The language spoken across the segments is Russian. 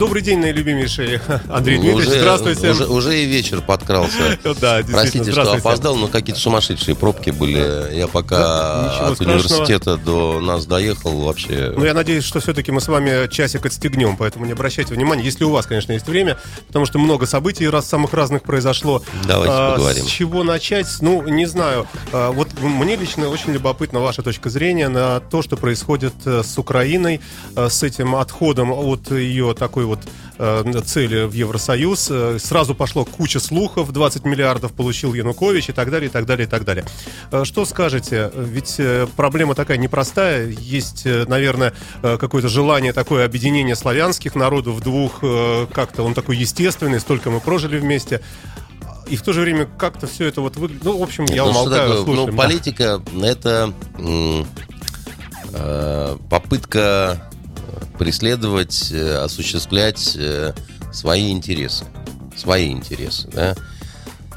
Добрый день, наилюбимейший Андрей Ну, Дмитриевич. уже, Здравствуйте. Уже, уже и вечер подкрался. Да, Простите, что опоздал, но какие-то сумасшедшие пробки были. Я пока Да, от страшного. университета до нас доехал вообще. Ну, я надеюсь, что все-таки мы с вами часик отстегнем, поэтому не обращайте внимания, если у вас, конечно, есть время, потому что много событий раз самых разных произошло. Давайте А, поговорим. С чего начать? Ну, не знаю. А, Вот мне лично очень любопытна ваша точка зрения на то, что происходит э, с Украиной, э, с этим отходом от ее такой вот э, цели в Евросоюз. Э, Сразу пошло куча слухов, 20 миллиардов получил Янукович и так далее, и так далее, и так далее. Э, Что скажете? Ведь проблема такая непростая. Есть, наверное, какое-то желание такое объединение славянских народов двух, как-то он такой естественный, столько мы прожили вместе. И в то же время как-то все это вот выглядит. Ну, в общем, я Ну, умолкаю, такое? слушаем, Ну, да. политика это м, э, попытка преследовать, э, осуществлять э, свои интересы. Свои интересы, да.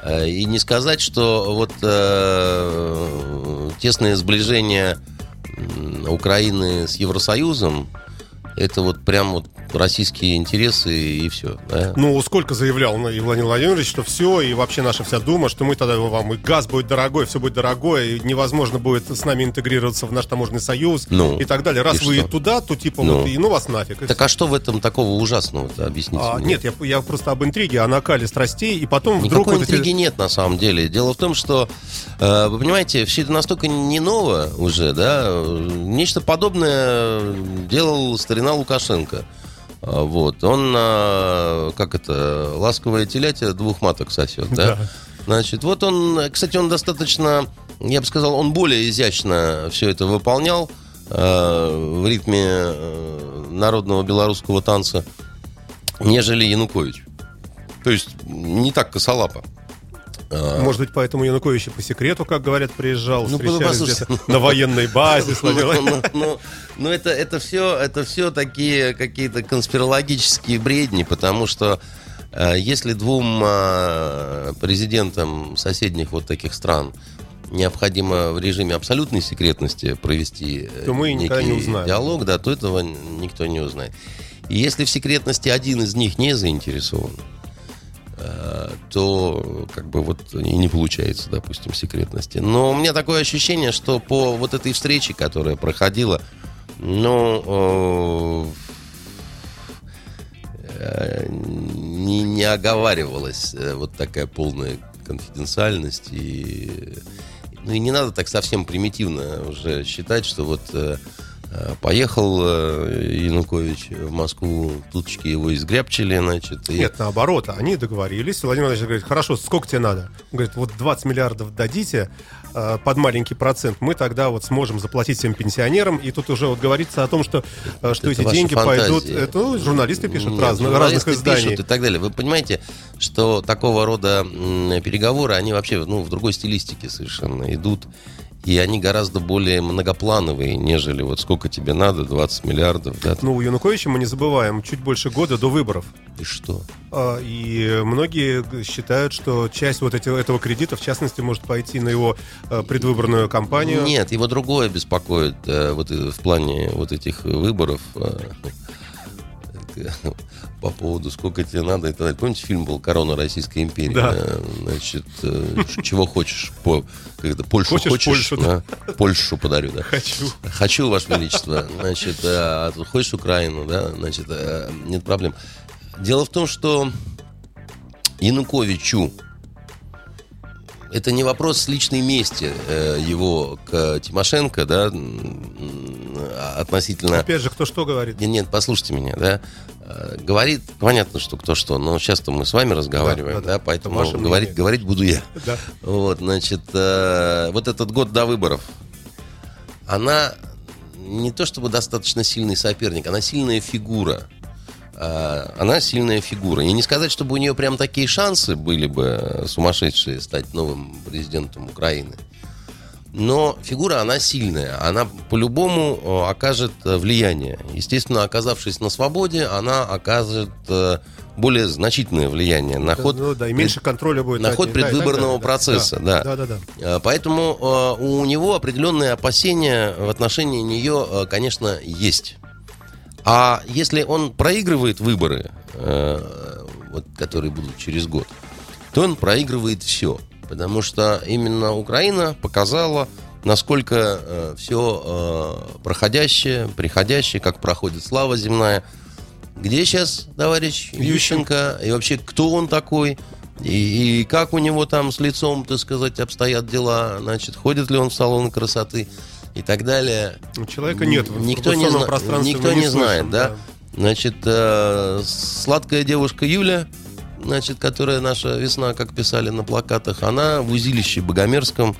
Э, И не сказать, что вот тесное сближение Украины с Евросоюзом это вот прям вот российские интересы и все. Да? Ну, сколько заявлял ну, и Владимир Владимирович, что все, и вообще наша вся дума, что мы тогда вам и газ будет дорогой, все будет дорогое, и невозможно будет с нами интегрироваться в наш таможенный союз Ну, и так далее. Раз и вы что? туда, то типа Ну. вот, и ну вас нафиг. Так а что в этом такого ужасного-то, объясните А, мне? нет, я, я просто об интриге, о накале страстей, и потом вдруг Никакой вот эти- интриги нет на самом деле. Дело в том, что, э, вы понимаете, все это настолько не ново уже, да. Нечто подобное делал старина Лукашенко. А, Вот. Он, э, как это, ласковая телятя двух маток сосет, да? Да. Значит, вот он, кстати, он достаточно, я бы сказал, он более изящно все это выполнял э, в ритме э, народного белорусского танца, нежели Янукович. То есть не так косолапо. А, Может быть, поэтому Янукович по секрету, как говорят, приезжал, Ну, встречались где-то на военной базе. Ну, ну, ну, ну, это, это все, это все такие какие-то конспирологические бредни, потому что э, если двум э, президентам соседних вот таких стран необходимо в режиме абсолютной секретности провести э, То мы не некий узнаем. диалог, да, то этого никто не узнает. И если в секретности один из них не заинтересован, то как бы вот и не получается, допустим, секретности. Но у меня такое ощущение, что по вот этой встрече, которая проходила, ну, э, не, не оговаривалась э, вот такая полная конфиденциальность и ну и не надо так совсем примитивно уже считать, что вот э, э, поехал э, Янукович в Москву, туточки его изгрябчили, значит, и Нет, наоборот, они договорились. Владимир Владимирович говорит, хорошо, сколько тебе надо? Он говорит, вот 20 миллиардов дадите э, под маленький процент, мы тогда вот сможем заплатить всем пенсионерам. И тут уже вот говорится о том, что, э, что Это эти деньги фантазии. пойдут... Это ну, журналисты пишут Нет, разных, журналисты разных изданий. пишут и так далее. Вы понимаете, что такого рода переговоры, они вообще ну, в другой стилистике совершенно идут. И они гораздо более многоплановые, нежели вот сколько тебе надо, 20 миллиардов, да, Ну, у Януковича, мы не забываем, чуть больше года до выборов. и что? А, И многие считают, что часть вот эти- этого кредита, в частности, может пойти на его э, предвыборную кампанию. Нет, его другое беспокоит э, вот э, в плане вот этих выборов по поводу сколько тебе надо. и так далее. Помните, фильм был «Корона Российской империи»? Да. Э, Значит, э, чего хочешь? По, как это, Польшу Хочешь хочешь? Польшу, да. да? Польшу подарю, да. Хочу. Хочу, Ваше Величество. Значит, э, а хочешь Украину, да? Значит, э, нет проблем. Дело в том, что Януковичу это не вопрос личной мести э, его к Тимошенко, да, относительно... Опять же, кто что говорит. Нет, нет, послушайте меня, да. Э, Говорит, понятно, что кто что, но сейчас-то мы с вами разговариваем, Да, да, да, да. поэтому говорить, мнение. говорить буду я. Да. Вот, значит, э, вот этот год до выборов, она не то чтобы достаточно сильный соперник, она сильная фигура. Э, Она сильная фигура. И не сказать, чтобы у нее прям такие шансы были бы э, сумасшедшие стать новым президентом Украины. но фигура, она сильная. Она по-любому э, окажет влияние. Естественно, оказавшись на свободе, она окажет более значительное влияние на ход, Ну да, и меньше контроля будет. на ход ней. Да, предвыборного далее, да. процесса. Да. Да, да, да. Э, Поэтому у него определенные опасения в отношении нее, конечно, есть. А если он проигрывает выборы, э, вот, которые будут через год, то он проигрывает все. Потому что именно Украина показала, насколько все проходящее, приходящее, как проходит слава земная. Где сейчас товарищ Ющенко? И вообще, кто он такой? И, и как у него там с лицом, так сказать, обстоят дела? Значит, ходит ли он в салон красоты и так далее? У человека нет в Никто не, зна- никто не, не знает, да? да. Значит, э, сладкая девушка Юля, значит, которая наша весна, как писали на плакатах, она в узилище Богомерском,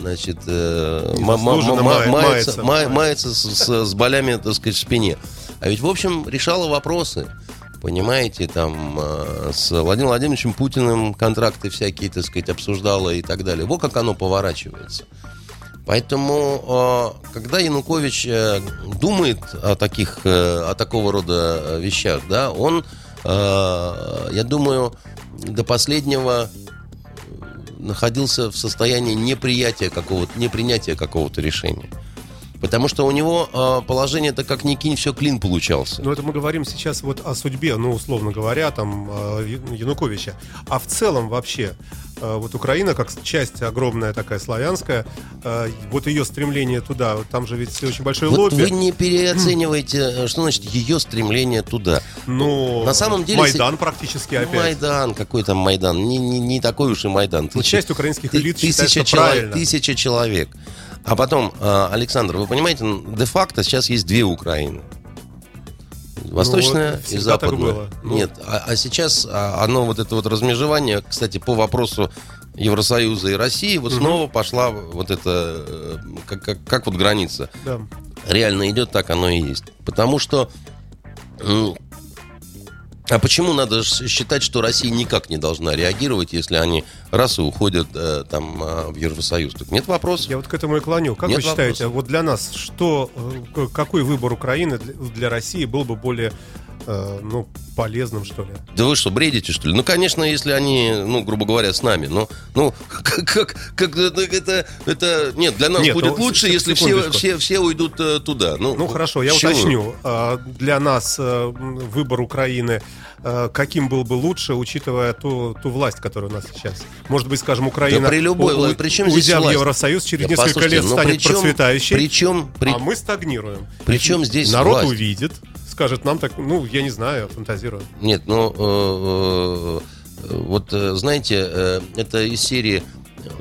значит, э, ма- ма- Незаслуженно ма- мая- мается, мается. ма- мается с, с- с болями, так сказать, в спине. А ведь, в общем, решала вопросы. Понимаете, там э, с Владимиром Владимировичем Путиным контракты всякие, так сказать, обсуждала и так далее. Вот как оно поворачивается. Поэтому, э, когда Янукович э, думает о таких, э, о такого рода э, вещах, да, он, я думаю, до последнего находился в состоянии неприятия какого-то, непринятия какого-то решения. Потому что у него э, положение-то как ни кинь, все клин получался. Но это мы говорим сейчас вот о судьбе, ну, условно говоря, там, э, Януковича. А в целом вообще, э, вот Украина, как часть огромная такая славянская, э, вот ее стремление туда, там же ведь очень большое Вот лобби. вы не переоцениваете, э, что значит ее стремление туда. Ну, На самом деле Майдан практически опять. Майдан, какой там Майдан? Не, не, не такой уж и Майдан. Ну, часть украинских элит считает, тысяча, что чело- правильно. тысяча человек. А потом, э, Александр, вы понимаете, де-факто сейчас есть две Украины. Восточная Ну, вот и западная. было. Ну. Нет, а, а сейчас а, оно вот это вот размежевание, кстати, по вопросу Евросоюза и России, вот снова пошла вот это, э, как, как, как вот граница Да. реально идет, так оно и есть. Потому что... А почему надо считать, что Россия никак не должна реагировать, если они раз и уходят э, там а, в Евросоюз? Тут нет вопросов. Я вот к этому и клоню. Как Нет вы считаете, вопросов. вот для нас, что, э, какой выбор Украины для России был бы более, э, ну, полезным, что ли? Да вы что, бредите, что ли? Ну, конечно, если они, ну, грубо говоря, с нами. Ну, ну как, как, как это, это, это- Нет, для нас Нет, будет ну, лучше, если все, все, все уйдут э, туда. Ну, Ну хорошо, я чего? уточню. А, Для нас э, выбор Украины э, каким был бы лучше, учитывая ту, ту власть, которая у нас сейчас? Может быть, скажем, Украина, Да при любой у- Причем здесь уйдя в? Евросоюз, через Да несколько лет ну, станет причем- процветающей, Причем, при- а мы стагнируем. причем здесь Народ власть? увидит, скажет нам так, ну, я не знаю, фантазирую. Нет, ну, э, э, вот, э, знаете, э, это из серии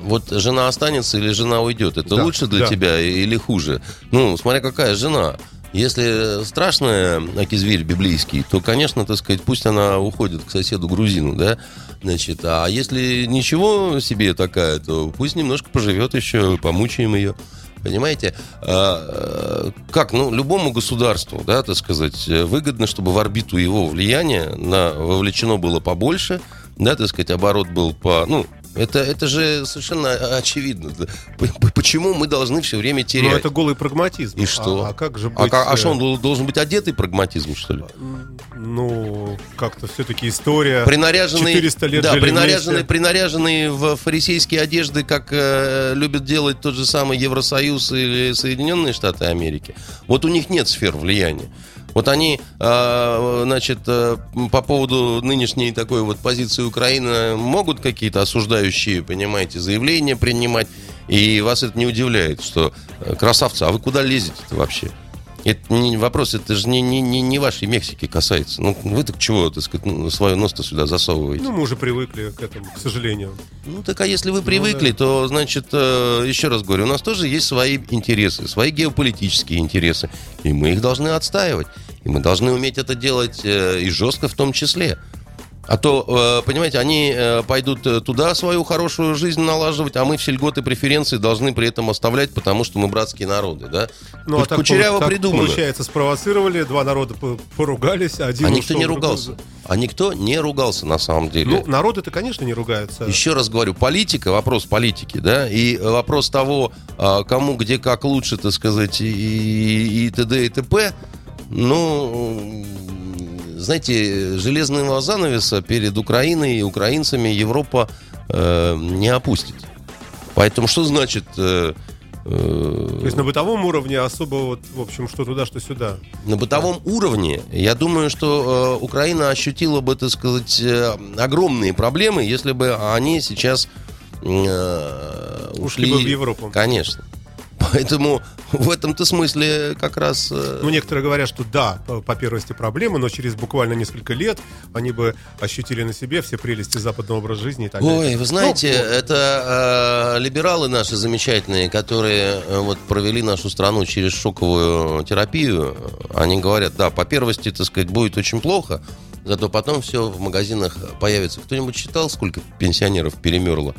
вот жена останется или жена уйдет. Это Да, лучше для да. тебя или хуже? Ну, смотря какая жена. Если страшная акизверь библейский, то, конечно, так сказать, пусть она уходит к соседу грузину, да? Значит, а если ничего себе такая, то пусть немножко поживет еще, помучаем ее. Понимаете? А, э, как, ну, любому государству, да, так сказать, выгодно, чтобы в орбиту его влияния на, вовлечено было побольше, да, так сказать, оборот был по, ну, это, это же совершенно очевидно. Почему мы должны все время терять? Но это голый прагматизм. И что? А, а как же быть... А, ка- а э, что, он дол- должен быть одетый прагматизм, что ли? Ну, как-то все-таки история... Принаряженный, 400 лет да, принаряженный, принаряженный в фарисейские одежды, как э, любят делать тот же самый Евросоюз или Соединенные Штаты Америки. Вот у них нет сфер влияния. Вот они, э, значит, э, по поводу нынешней такой вот позиции Украины могут какие-то осуждающие, понимаете, заявления принимать, и вас это не удивляет, что э, красавцы, а вы куда лезете-то вообще? Это не вопрос, это же не, не, не, не вашей Мексики касается. Ну, вы так чего, так сказать, ну, свое нос-то сюда засовываете? Ну, мы уже привыкли к этому, к сожалению. Ну, так а если вы привыкли, то, значит, э, еще раз говорю, у нас тоже есть свои интересы, свои геополитические интересы, и мы их должны отстаивать. И мы должны уметь это делать э, и жестко в том числе. А то, э, понимаете, они э, пойдут туда свою хорошую жизнь налаживать, а мы все льготы преференции должны при этом оставлять, потому что мы братские народы, да? Ну, а так, Кучеряво так придумано. получается, спровоцировали, два народа по- поругались, один А никто не другой- ругался. А никто не ругался на самом деле. Ну, народы-то, конечно, не ругаются. Еще раз говорю, политика, вопрос политики, да, и вопрос того, а, кому где как лучше, так сказать, и, и, и т.д. и т.п., ну, знаете, железного занавеса перед Украиной и украинцами Европа э, не опустит. Поэтому что значит... э, э, То есть на бытовом уровне особо, вот, в общем, что туда, что сюда. на бытовом уровне, я думаю, что э, Украина ощутила бы, так сказать, э, огромные проблемы, если бы они сейчас э, Ушли бы в Европу. Конечно. Поэтому в этом-то смысле как раз... э, Ну, некоторые говорят, что да, по, первости проблемы, но через буквально несколько лет они бы ощутили на себе все прелести западного образа жизни и так далее. Ой, вы знаете, Ну, это э, либералы наши замечательные, которые э, вот провели нашу страну через шоковую терапию, они говорят, да, по первости, так сказать, будет очень плохо, зато потом все в магазинах появится. Кто-нибудь считал, сколько пенсионеров перемерло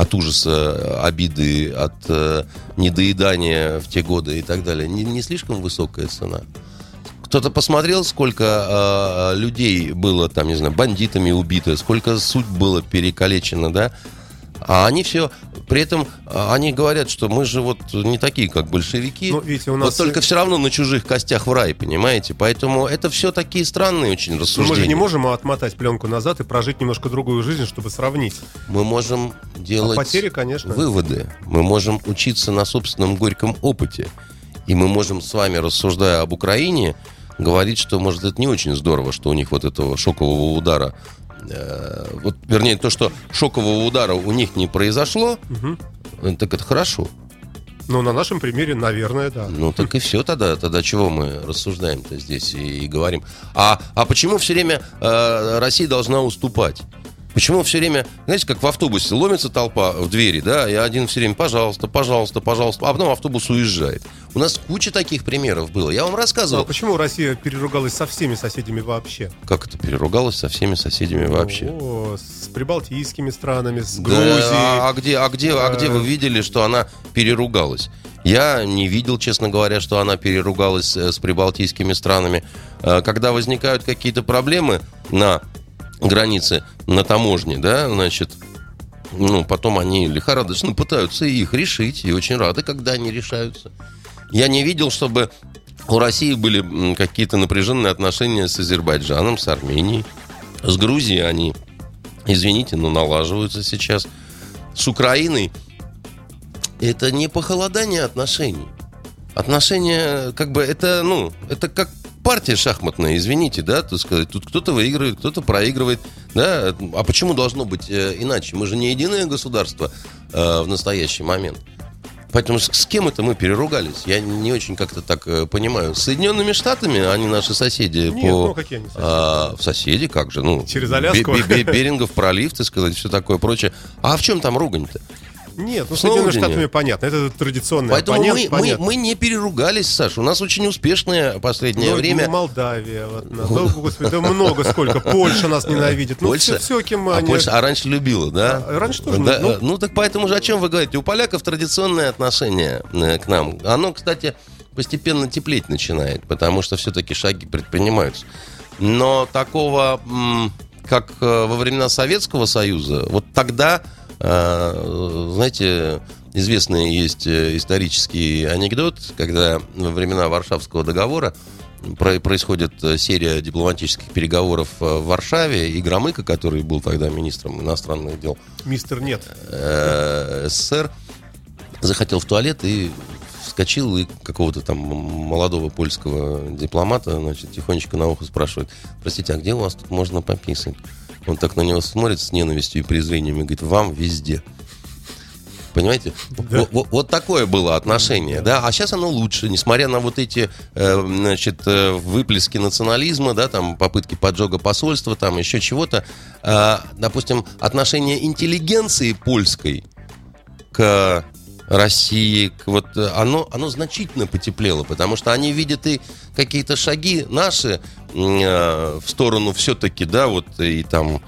от ужаса, обиды, от э, недоедания в те годы и так далее? Не, не слишком высокая цена? Кто-то посмотрел, сколько э, людей было там, не знаю, бандитами убито, сколько судьб было перекалечено, да? А они все, при этом э, они говорят, что мы же вот не такие, как большевики. Ну, видите, у вот нас- только все равно на чужих костях в рай, понимаете? Поэтому это все такие странные очень Ну, рассуждения. мы же не можем отмотать пленку назад и прожить немножко другую жизнь, чтобы сравнить. Мы можем делать А потери, конечно. выводы. Мы можем учиться на собственном горьком опыте. И мы можем с вами, рассуждая об Украине, говорить, что, может, это не очень здорово, что у них вот этого шокового удара э, вот, вернее, то, что шокового удара у них не произошло, э, так это хорошо. Ну, на нашем примере, наверное, да. Ну, так и все тогда. Тогда чего мы рассуждаем-то здесь и, и говорим? А, а почему все время э, Россия должна уступать? Почему все время, знаете, как в автобусе ломится толпа в двери, да, и один все время, пожалуйста, пожалуйста, пожалуйста, а потом автобус уезжает. У нас куча таких примеров было. Я вам Ну, а рассказывал, почему Россия переругалась со всеми соседями вообще? как это переругалось со всеми соседями вообще. О, с прибалтийскими странами, с Да, Грузией. а, а где, а где, а где вы видели, что она переругалась? Я не видел, честно говоря, что она переругалась э, с прибалтийскими странами. Э, Когда возникают какие-то проблемы на границе, на таможне, да, значит, ну, потом они лихорадочно пытаются их решить, и очень рады, когда они решаются. Я не видел, чтобы у России были какие-то напряженные отношения с Азербайджаном, с Арменией. С Грузией они, извините, но налаживаются сейчас. С Украиной это не похолодание отношений. Отношения, как бы, это, ну, это как партия шахматная, извините, да, так сказать. Тут кто-то выигрывает, кто-то проигрывает, да. А почему должно быть э, иначе? Мы же не единое государство э, в настоящий момент. Поэтому с, с кем это мы переругались? Я не очень как-то так э, понимаю. С Соединенными Штатами, они наши соседи Нет, по... ну, какие они соседи? А, в соседи, как же, ну... Через Аляску? Бе- Бе- Бе- Берингов пролив, так сказать, все такое прочее. А в чем там ругань-то? Нет, ну. Соединенными Штатами понятно, это традиционное. Поэтому понят- мы, мы, понятно. мы не переругались, Саша. У нас очень успешное последнее Ну, время. ну, Молдавия, вот, на- да, господи, да много сколько. Польша нас ненавидит. Ну, Польша? все, все, кем а, они... Польша, а раньше любила, да? А, раньше тоже, Да, ну- ну, так поэтому же о чем вы говорите? У поляков традиционное отношение э, к нам. Оно, кстати, постепенно теплеть начинает, потому что все-таки шаги предпринимаются. Но такого, как э, во времена Советского Союза, вот тогда, э, знаете, известный есть э, исторический анекдот, когда во времена Варшавского договора про- происходит э, серия дипломатических переговоров э, в Варшаве, и Громыко, который был тогда министром иностранных дел Мистер нет. СССР, захотел в туалет и вскочил и какого-то там молодого польского дипломата, значит, тихонечко на ухо спрашивает, простите, а где у вас тут можно пописать? Он так на него смотрит с ненавистью и презрением и говорит, вам везде. Понимаете? Да. Вот, вот такое было отношение, да. А сейчас оно лучше, несмотря на вот эти, э, значит, э, выплески национализма, да, там попытки поджога посольства, там еще чего-то. Э, допустим, отношение интеллигенции польской к России, вот, э, оно, оно значительно потеплело, потому что они видят и какие-то шаги наши э, в сторону все-таки, да, вот и там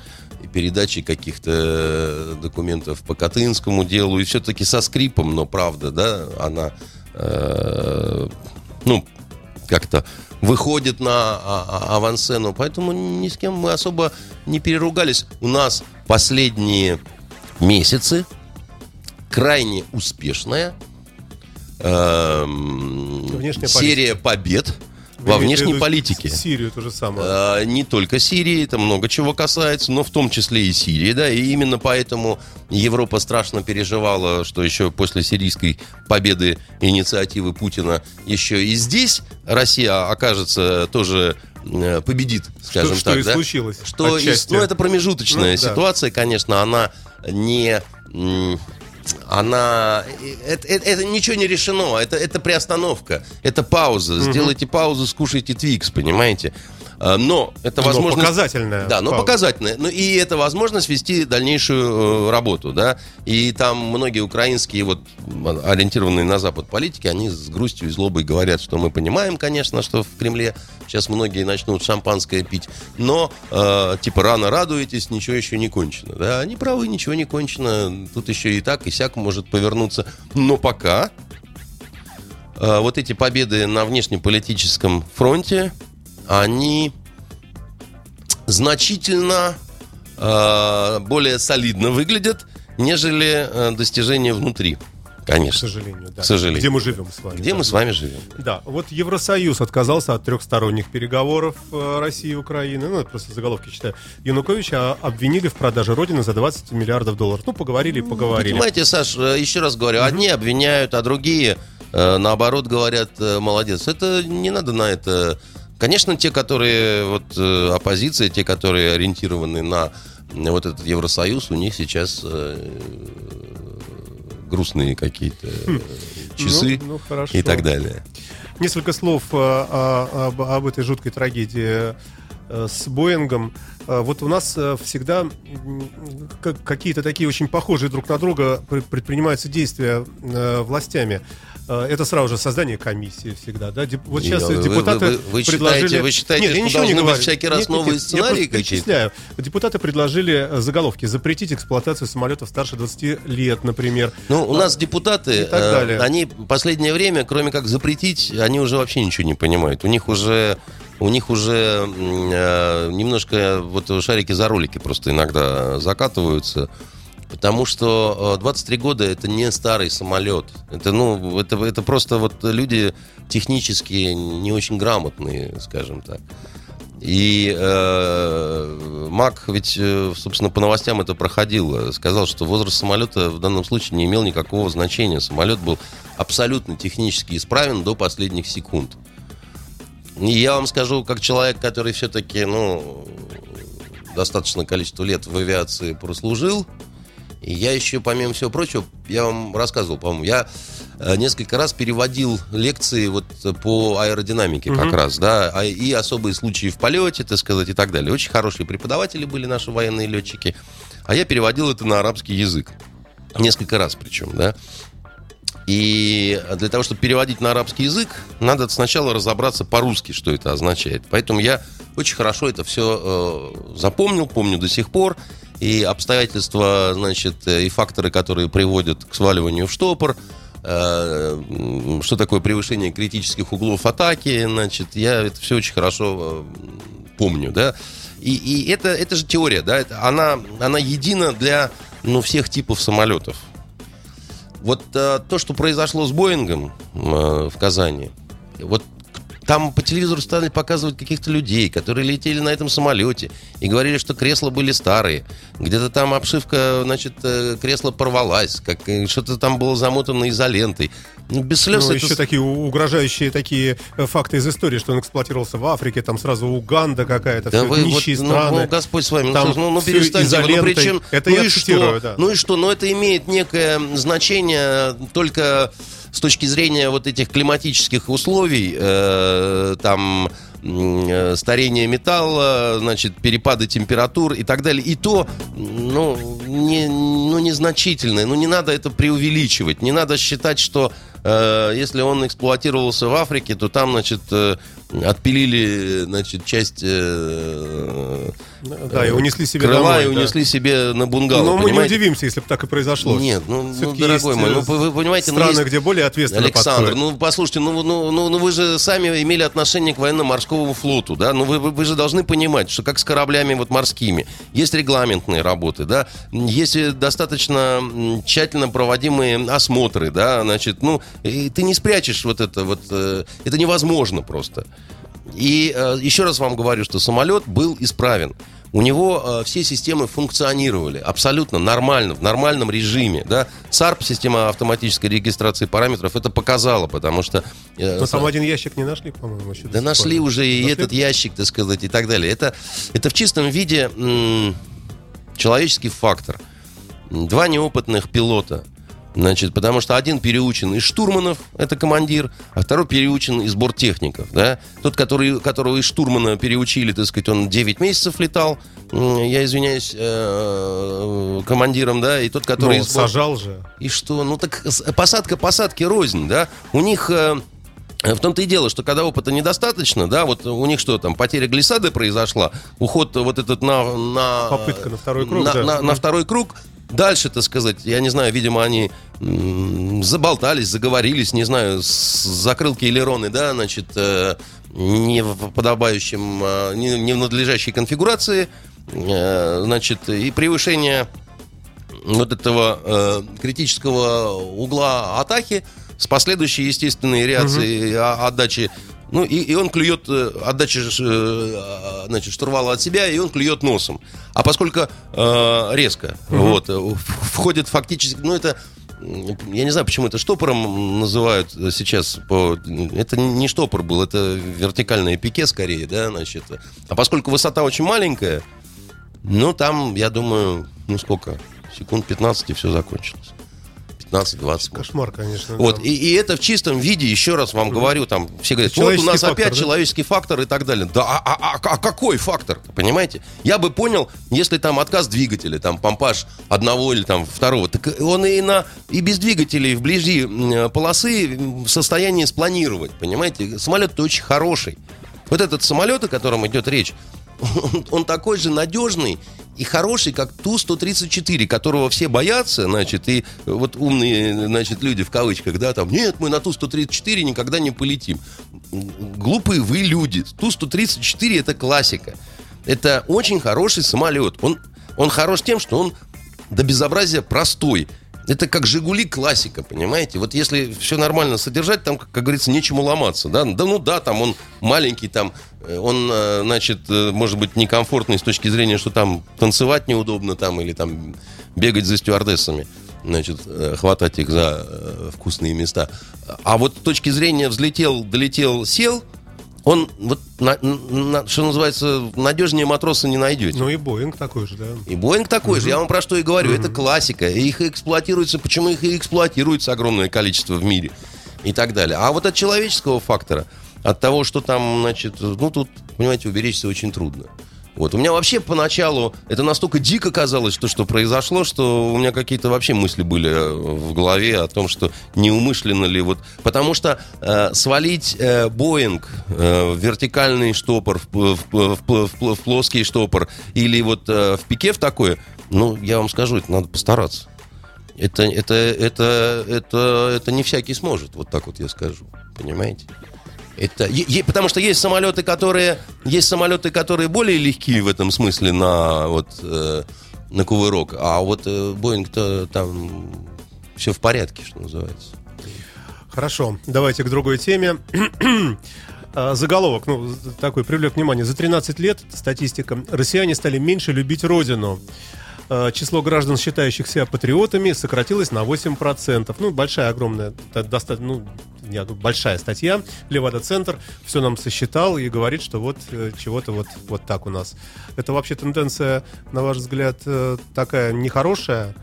передачи каких-то э, документов по Катынскому делу, и все-таки со скрипом, но правда, да, она, э, ну, как-то выходит на а- а- авансцену, поэтому ни с кем мы особо не переругались. У нас последние месяцы крайне успешная Внешняя серия побед во внешней политике. Сирию то же самое. А, Не только Сирии, это много чего касается, но в том числе и Сирии, да, и именно поэтому Европа страшно переживала, что еще после сирийской победы инициативы Путина еще и здесь Россия окажется тоже э, победит, скажем что так, и да? случилось Что и- ну, это промежуточная Ну, да. ситуация, конечно, она не она это, это- это ничего не решено, это, это приостановка, это пауза. Сделайте паузу, скушайте Твикс, понимаете? А, Но это Но возможность... показательная Да, но пауза. показательная. Ну и это возможность вести дальнейшую э, работу, да. И там многие украинские, вот ориентированные на Запад политики, они с грустью и злобой говорят, что мы понимаем, конечно, что в Кремле сейчас многие начнут шампанское пить, но э, типа рано радуетесь, ничего еще не кончено. Да, они правы, ничего не кончено. Тут еще и так, и сяк может повернуться. Но пока э, вот эти победы на внешнеполитическом фронте, они значительно э, более солидно выглядят, нежели э, достижения внутри, К конечно. сожалению, да. К сожалению. Где мы живем с вами. Где да. мы с вами живем. Да, вот Евросоюз отказался от трехсторонних переговоров э, России и Украины. Ну, это просто заголовки читаю. Януковича обвинили в продаже Родины за 20 миллиардов долларов. Ну, поговорили и поговорили. Понимаете, Саш, э, еще раз говорю, одни обвиняют, а другие, э, наоборот, говорят, молодец. Это не надо на это... Конечно, те, которые, вот, э, оппозиция, те, которые ориентированы на вот этот Евросоюз, у них сейчас э, грустные какие-то э, часы Ну, ну, хорошо. и так далее. Несколько слов э, о- об, об этой жуткой трагедии с Боингом. Э, Вот у нас всегда какие-то такие очень похожие друг на друга пр- предпринимаются действия властями. Э, Это сразу же создание комиссии всегда, да? Вот сейчас Вы- вы- депутаты вы- вы предложили... считаете- вы считаете, Нет, что ничего не говорю. всякий раз Нет, новые нет, сценарии какие-то? перечисляю. Депутаты предложили э, заголовки запретить эксплуатацию самолетов старше 20 лет, например. Ну, у нас депутаты, э, они последнее время, кроме как запретить, они уже вообще ничего не понимают. У них уже, у них уже э, немножко вот шарики за ролики просто иногда закатываются. Потому что э, 23 года это не старый самолет. Это, ну, это, это просто вот люди технически не очень грамотные, скажем так. И э, Мак ведь, э, собственно, по новостям это проходил. Сказал, что возраст самолета в данном случае не имел никакого значения. Самолет был абсолютно технически исправен до последних секунд. И я вам скажу, как человек, который все-таки, ну, достаточное количество лет в авиации прослужил, и я еще, помимо всего прочего, я вам рассказывал, по-моему, я э, несколько раз переводил лекции вот э, по аэродинамике как раз, да, а- и особые случаи в полете, так сказать, и так далее. Очень хорошие преподаватели были наши военные летчики, а я переводил это на арабский язык. Несколько раз причем, да. И для того, чтобы переводить на арабский язык, надо сначала разобраться по-русски, что это означает. Поэтому я очень хорошо это все э, запомнил, помню до сих пор. И обстоятельства, значит, э, и факторы, которые приводят к сваливанию в штопор, э, что такое превышение критических углов атаки, значит, я это все очень хорошо э, помню, да. И, и это, это же теория, да, это, она, она едина для ну, всех типов самолетов. Вот э, то, что произошло с Боингом э, в Казани, вот там по телевизору стали показывать каких-то людей, которые летели на этом самолете и говорили, что кресла были старые. Где-то там обшивка, значит, э, кресла порвалась, как э, что-то там было замотано изолентой. Ну, без слез Ну, это... еще такие угрожающие такие э, факты из истории, что он эксплуатировался в Африке, там сразу Уганда какая-то, Да вы, нищие вот, ну, страны. ну, Господь с вами, ну, Там ну, ну, перестаньте вы, ну, изолентой. причем, Это ну я и цитирую, что? да. Ну и что, ну это имеет некое значение только с точки зрения вот этих климатических условий, э, там, старение металла, значит, перепады температур и так далее. И то, ну, не, ну, незначительное. Ну, не надо это преувеличивать. Не надо считать, что э, если он эксплуатировался в Африке, то там, значит, э, отпилили, значит, часть э, Да, и унесли себе крыла домой, и да. унесли себе на бунгало. Но мы не понимаете? удивимся, если бы так и произошло. Нет, ну, ну, дорогой мой, ну, э, вы, вы понимаете, ну, страны, есть- где более ответственно Александр, подходят. ну послушайте, ну, ну, ну, ну вы же сами имели отношение к военно-морскому флоту, да? Ну вы, вы, же должны понимать, что как с кораблями вот морскими, есть регламентные работы, да, есть э, достаточно тщательно проводимые осмотры, да, значит, ну и ты не спрячешь вот это вот, э, это невозможно просто. И э, еще раз вам говорю, что самолет был исправен. У него э, все системы функционировали абсолютно нормально, в нормальном режиме. Да? САРП, система автоматической регистрации параметров, это показала, потому что... э, Но там один ящик не нашли, по-моему, еще. да нашли пор. уже и Нашли? этот ящик, так сказать, и так далее. Это, это в чистом виде м, человеческий фактор. Два неопытных пилота. Значит, потому что один переучен из штурманов, это командир, а второй переучен из борттехников, да. Тот, который, которого из штурмана переучили, так сказать, он 9 месяцев летал, я извиняюсь, э, командиром, да, и тот, который Ну, из борт- сажал же. и что? Ну так посадка посадки рознь, да? У них э, в том-то и дело, что когда опыта недостаточно, да, вот у них что там, потеря глиссады произошла, уход вот этот на... на Попытка на второй круг, на, да. на- на второй круг. Дальше, так сказать, я не знаю, видимо, они заболтались, заговорились, не знаю, закрылки элероны, да, значит, э, не в подобающем, э, не, в надлежащей конфигурации, э, значит, и превышение вот этого э, критического угла атаки с последующей естественной реакцией а- отдачи. Ну, и, и он клюет э, отдачи э, значит, штурвала от себя, и он клюет носом. А поскольку э, резко, вот, э, входит фактически, ну, это я не знаю, почему это штопором называют сейчас. По, это не штопор был, это вертикальное пике скорее, да, значит. А поскольку высота очень маленькая, ну, там, я думаю, ну сколько? Секунд 15 и все закончилось. 15-20. может. Кошмар, конечно. Вот, да. и, и это в чистом виде, еще раз вам говорю, там все говорят, вот у нас фактор, опять да? человеческий фактор и так далее. Да, а, а- а- а какой фактор, понимаете? Я бы понял, если там отказ двигателя, там помпаж одного или там второго, так он и на и без двигателей вблизи полосы в состоянии спланировать, понимаете? Самолет-то очень хороший. Вот этот самолет, о котором идет речь, он, он такой же надежный и хороший, как Ту-134, которого все боятся, значит, и вот умные, значит, люди в кавычках, да, там, нет, мы на Ту-134 никогда не полетим. Глупые вы люди. Ту-134 это классика. Это очень хороший самолет. Он, он хорош тем, что он до безобразия простой. Это как Жигули классика, понимаете? Вот если все нормально содержать, там, как, как говорится, нечему ломаться, да? Да, ну да, там он маленький, там, э, он, э, значит, э, может быть, некомфортный с точки зрения, что там танцевать неудобно, там, или там бегать за стюардессами, значит, хватать их за вкусные места. А вот с точки зрения взлетел, долетел, сел, он, вот, на- на- что называется, надежнее матроса не найдете. Ну и Боинг такой же, да. И Боинг такой же, я вам про что и говорю, это классика. И Их эксплуатируется, почему их и эксплуатируется огромное количество в мире и так далее. А вот от человеческого фактора, от того, что там, значит, ну тут, понимаете, уберечься очень трудно. Вот. У меня вообще поначалу это настолько дико казалось, что, что произошло, что у меня какие-то вообще мысли были э, в голове о том, что неумышленно ли вот... Потому что э, свалить э, Боинг э, в вертикальный штопор, в- в- в- в- в плоский штопор или вот э, в пике в такое, ну, я вам скажу, это надо постараться. Это, это, это, это, это не всякий сможет, вот так вот я скажу. Понимаете? Это, е- потому что есть самолеты, которые есть самолеты, которые более легкие в этом смысле на вот э, на кувырок, а вот э, Боинг-то там все в порядке, что называется. Хорошо, давайте к другой теме. А, Заголовок, ну, такой привлек внимание. За 13 лет, статистика, россияне стали меньше любить родину. А, Число граждан, считающих себя патриотами, сократилось на 8%. Ну, большая, огромная, та- доста- ну, не, большая статья. Левада-центр все нам сосчитал и говорит, что вот э, чего-то вот, вот так у нас. Это вообще тенденция, на ваш взгляд, э, такая нехорошая?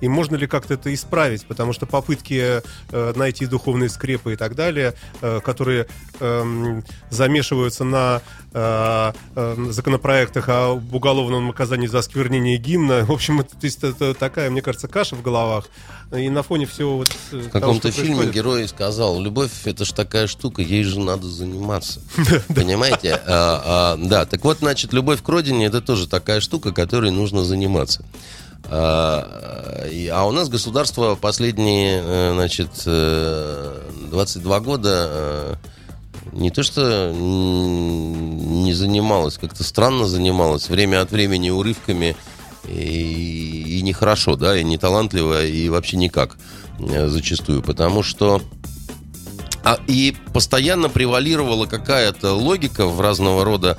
И можно ли как-то это исправить, потому что попытки э, найти духовные скрепы и так далее, э, которые э, замешиваются на э, э, законопроектах о уголовном наказании за осквернение гимна, в общем, это, то есть, это такая, мне кажется, каша в головах, и на фоне всего вот... э, В каком-то фильме происходит. герой сказал, любовь это ж такая штука, ей же надо заниматься. Понимаете? А, а, Да, так вот, значит, любовь к родине это тоже такая штука, которой нужно заниматься. А а у нас государство последние, э, значит, э, 22 года э, не то что не занималось, как-то странно занималось, время от времени урывками и, и нехорошо, да, и не талантливо, и вообще никак э, зачастую, потому что а, и постоянно превалировала какая-то логика в разного рода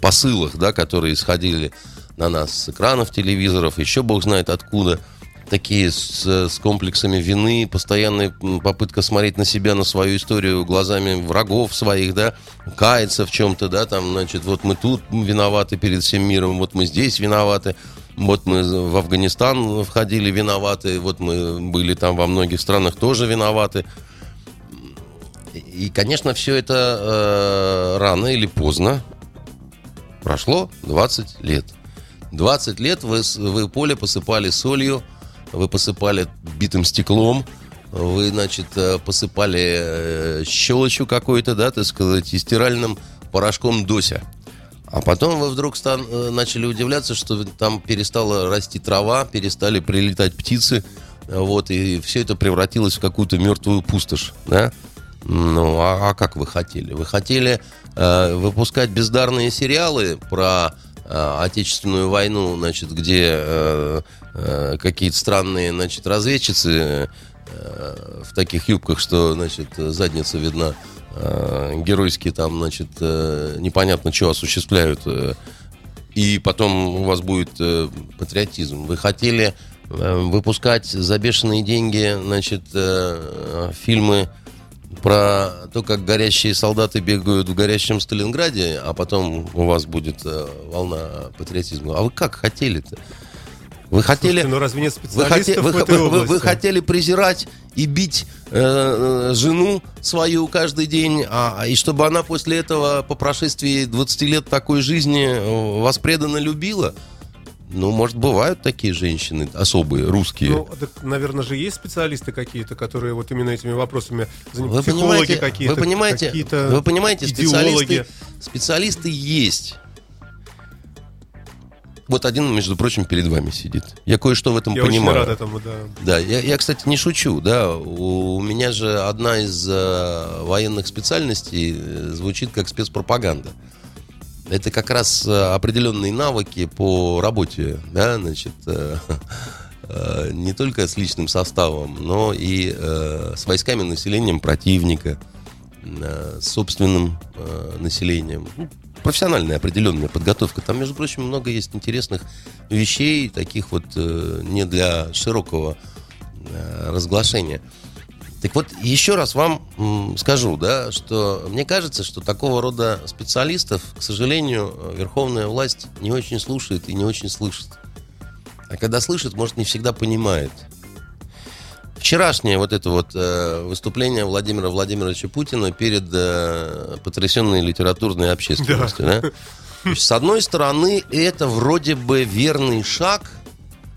посылах, да, которые исходили на нас с экранов телевизоров, еще бог знает откуда. Такие с, с комплексами вины, постоянная попытка смотреть на себя, на свою историю глазами врагов своих, да, каяться в чем-то, да, там, значит, вот мы тут виноваты перед всем миром, вот мы здесь виноваты, вот мы в Афганистан входили виноваты, вот мы были там во многих странах тоже виноваты. И, конечно, все это э, рано или поздно прошло 20 лет. 20 лет вы, вы поле посыпали солью, вы посыпали битым стеклом, вы, значит, э, посыпали э, щелочью какой-то, да, так сказать, и стиральным порошком Дося. А потом вы вдруг стан- э, начали удивляться, что там перестала расти трава, перестали прилетать птицы, вот, и все это превратилось в какую-то мертвую пустошь, да? Ну, а, а как вы хотели? Вы хотели э, выпускать бездарные сериалы про Отечественную войну, значит, где э, э, какие-то странные, значит, разведчицы э, в таких юбках, что, значит, задница видна, э, геройски там, значит, э, непонятно что осуществляют, э, и потом у вас будет э, патриотизм. Вы хотели э, выпускать за бешеные деньги, значит, э, фильмы про то, как горящие солдаты бегают в горящем Сталинграде, а потом у вас будет э, волна патриотизма. А вы как хотели-то? Вы хотели... Слушайте, ну разве нет хоте- специалистов вы- этой вы- вы- вы хотели презирать и бить э, э, жену свою каждый день, а, а и чтобы она после этого по прошествии 20 лет такой жизни э, вас преданно любила? Ну, может, бывают такие женщины особые, русские. Ну, так, наверное, же есть специалисты какие-то, которые вот именно этими вопросами Вы занимаются. Психологи понимаете, какие-то. вы понимаете, какие-то вы понимаете, идеологи. специалисты, специалисты есть. Вот один, между прочим, перед вами сидит. Я кое-что в этом Я очень понимаю. рад этому, да. Да, я, я, кстати, не шучу, да. У, меня же одна из э, военных специальностей э, звучит как спецпропаганда. Это как раз э, определенные навыки по работе, да, значит, э, э, не только с личным составом, но и э, с войсками, населением противника, э, с собственным э, населением. Ну, профессиональная определенная подготовка. Там, между прочим, много есть интересных вещей, таких вот не для широкого разглашения. Так вот, еще раз вам скажу, да, что мне кажется, что такого рода специалистов, к сожалению, верховная власть не очень слушает и не очень слышит. А когда слышит, может, не всегда понимает. Вчерашнее вот это вот э, выступление Владимира Владимировича Путина перед э, потрясенной литературной общественностью, да. Есть, с одной стороны, это вроде бы верный шаг,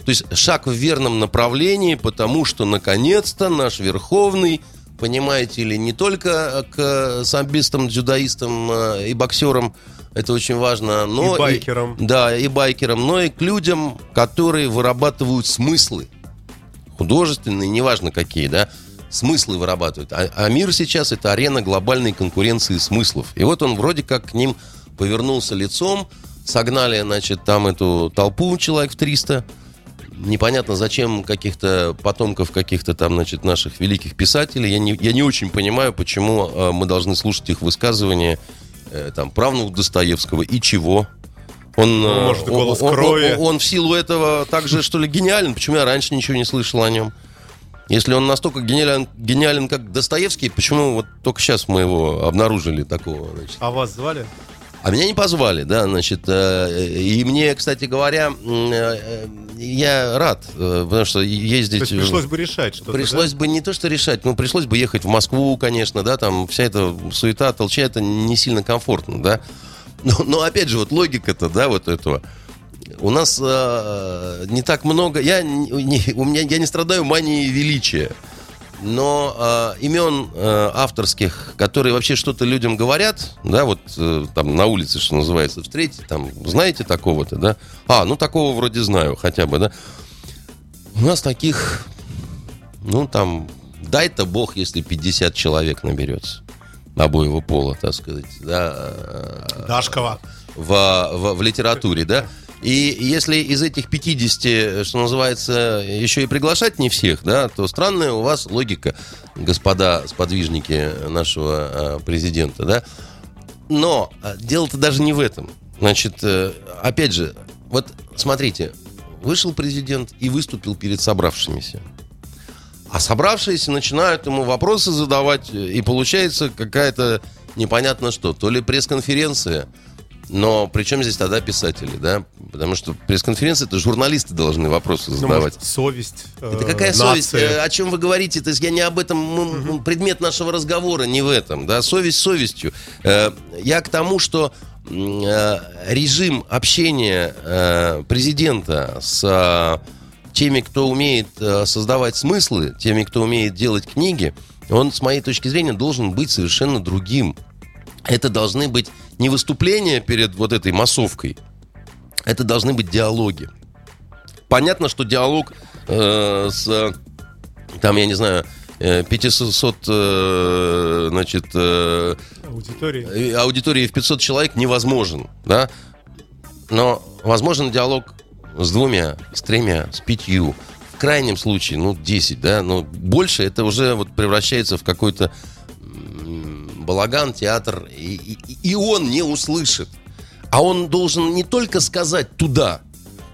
то есть шаг в верном направлении, потому что наконец-то наш Верховный, понимаете ли, не только к самбистам, дзюдоистам э, и боксерам, это очень важно, но И байкерам. да, и байкерам, но и к людям, которые вырабатывают смыслы художественные, неважно какие, да, смыслы вырабатывают. А, а мир сейчас это арена глобальной конкуренции смыслов. И вот он вроде как к ним повернулся лицом, согнали, значит, там эту толпу человек в 300, непонятно зачем каких-то потомков каких-то там, значит, наших великих писателей. Я не, я не очень понимаю, почему э, мы должны слушать их высказывания, э, там, правнук Достоевского и чего. Он, Ну, э, может, «Голос он, он- крови». он- он в силу этого также, что ли, гениален. Почему я раньше ничего не слышал о нем? Если он настолько гениален, гениален как Достоевский, почему вот только сейчас мы его обнаружили такого? Значит? А вас звали? А меня не позвали, да, значит, э, и мне, кстати говоря, э, я рад, э, потому что ездить... То есть пришлось бы решать что-то, Пришлось бы не то, что решать, но пришлось бы ехать в Москву, конечно, да, там вся эта суета, толча, это не сильно комфортно, да. Но, но опять же, вот логика-то, да, вот этого. У нас э, не так много, я, не, у меня, я не страдаю манией величия но э, имен э, авторских, которые вообще что-то людям говорят, да, вот э, там на улице, что называется, встретите, там, знаете такого-то, да? А, ну такого вроде знаю хотя бы, да? У нас таких, ну там, дай-то бог, если 50 человек наберется обоего пола, так сказать, да. Дашкова. В, в, в литературе, да. И если из этих 50, что называется, еще и приглашать не всех, да, то странная у вас логика, господа сподвижники нашего а, президента, да. Но а, дело-то даже не в этом. Значит, э, опять же, вот смотрите, вышел президент и выступил перед собравшимися. А собравшиеся начинают ему вопросы задавать, и получается какая-то непонятно что. То ли пресс-конференция, но при чем здесь тогда писатели, да? Потому что пресс-конференции это журналисты должны вопросы задавать. Ну, может, совесть. Э, это какая нация. совесть? Э, о чем вы говорите? То есть я не об этом, угу. предмет нашего разговора не в этом, да? Совесть совестью. Э, я к тому, что э, режим общения э, президента с э, теми, кто умеет э, создавать смыслы, теми, кто умеет делать книги, он, с моей точки зрения, должен быть совершенно другим. Это должны быть не выступления перед вот этой массовкой, это должны быть диалоги. Понятно, что диалог э, с, там, я не знаю, 500, э, э, значит, э, аудитории. аудитории в 500 человек невозможен, да? Но возможен диалог с двумя, с тремя, с пятью. В крайнем случае, ну, 10, да? Но больше это уже вот превращается в какой-то балаган, театр, и, и, и он не услышит. А он должен не только сказать туда,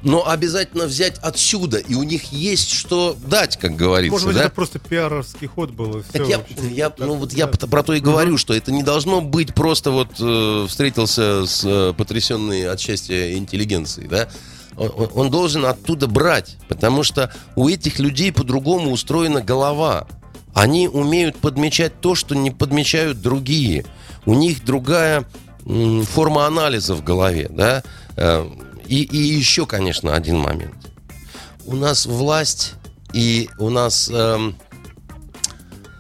но обязательно взять отсюда. И у них есть что дать, как говорится. Может быть, да? это просто пиаровский ход был. Все, так я, я, ну, вот я про то и говорю, угу. что это не должно быть просто вот э, встретился с э, потрясенной от счастья интеллигенцией, да? Он, он должен оттуда брать, потому что у этих людей по-другому устроена голова. Они умеют подмечать то, что не подмечают другие. У них другая форма анализа в голове, да. Э, и, и еще, конечно, один момент. У нас власть и у нас э,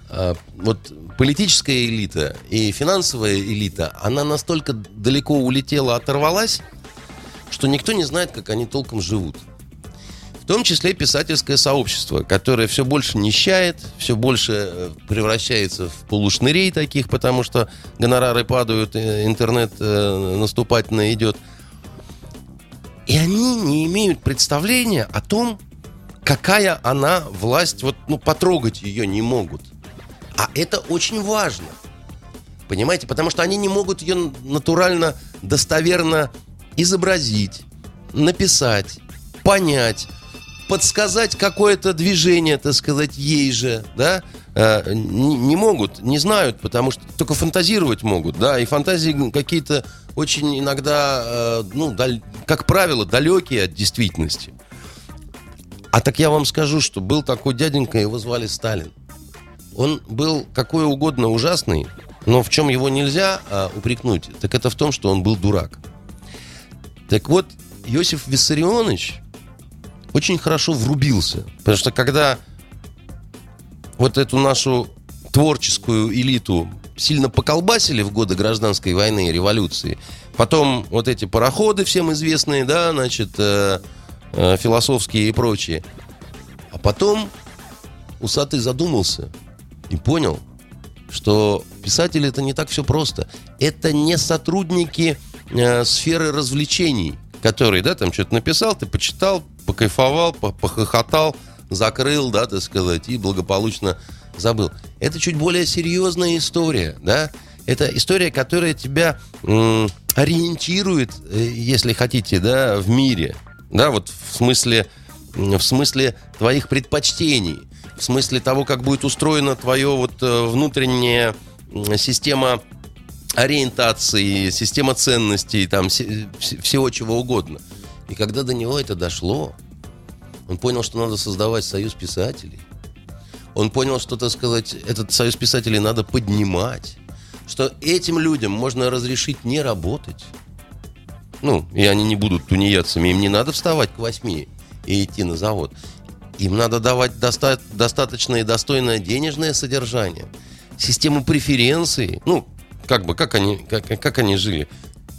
э, вот политическая элита и финансовая элита, она настолько далеко улетела, оторвалась, что никто не знает, как они толком живут. В том числе писательское сообщество, которое все больше нищает, все больше э, превращается в полушнырей таких, потому что гонорары падают, э, интернет э, наступательно идет. И они не имеют представления о том, какая она власть, вот, ну, потрогать ее не могут. А это очень важно. Понимаете? Потому что они не могут ее натурально, достоверно изобразить, написать, понять, подсказать какое-то движение, так сказать, ей же, да, э, не, могут, не знают, потому что только фантазировать могут, да, и фантазии какие-то очень иногда, э, ну, как правило, далекие от действительности. А так я вам скажу, что был такой дяденька, его звали Сталин. Он был какой угодно ужасный, но в чем его нельзя а, упрекнуть, так это в том, что он был дурак. Так вот, Иосиф Виссарионович очень хорошо врубился. Потому что когда вот эту нашу творческую элиту сильно поколбасили в годы гражданской войны и революции, потом вот эти пароходы всем известные, да, значит, э, э, философские и прочие, а потом усатый задумался и понял, что писатели это не так все просто. Это не сотрудники э, сферы развлечений, которые, да, там что-то написал, ты почитал, покайфовал, похохотал, закрыл, да, так сказать, и благополучно забыл. Это чуть более серьезная история, да. Это история, которая тебя м, ориентирует, э, если хотите, да, в мире, да, вот в смысле, в смысле твоих предпочтений, в смысле того, как будет устроена твоя вот э, внутренняя система ориентации, система ценностей, там всего чего угодно. И когда до него это дошло, Он понял, что надо создавать союз писателей. Он понял, что, так сказать, этот союз писателей надо поднимать. Что этим людям можно разрешить не работать. Ну, и они не будут тунеядцами. Им не надо вставать к восьми и идти на завод. Им надо давать доста- достаточное и достойное денежное содержание. Систему преференций. Ну, как бы, как они, как, как они жили.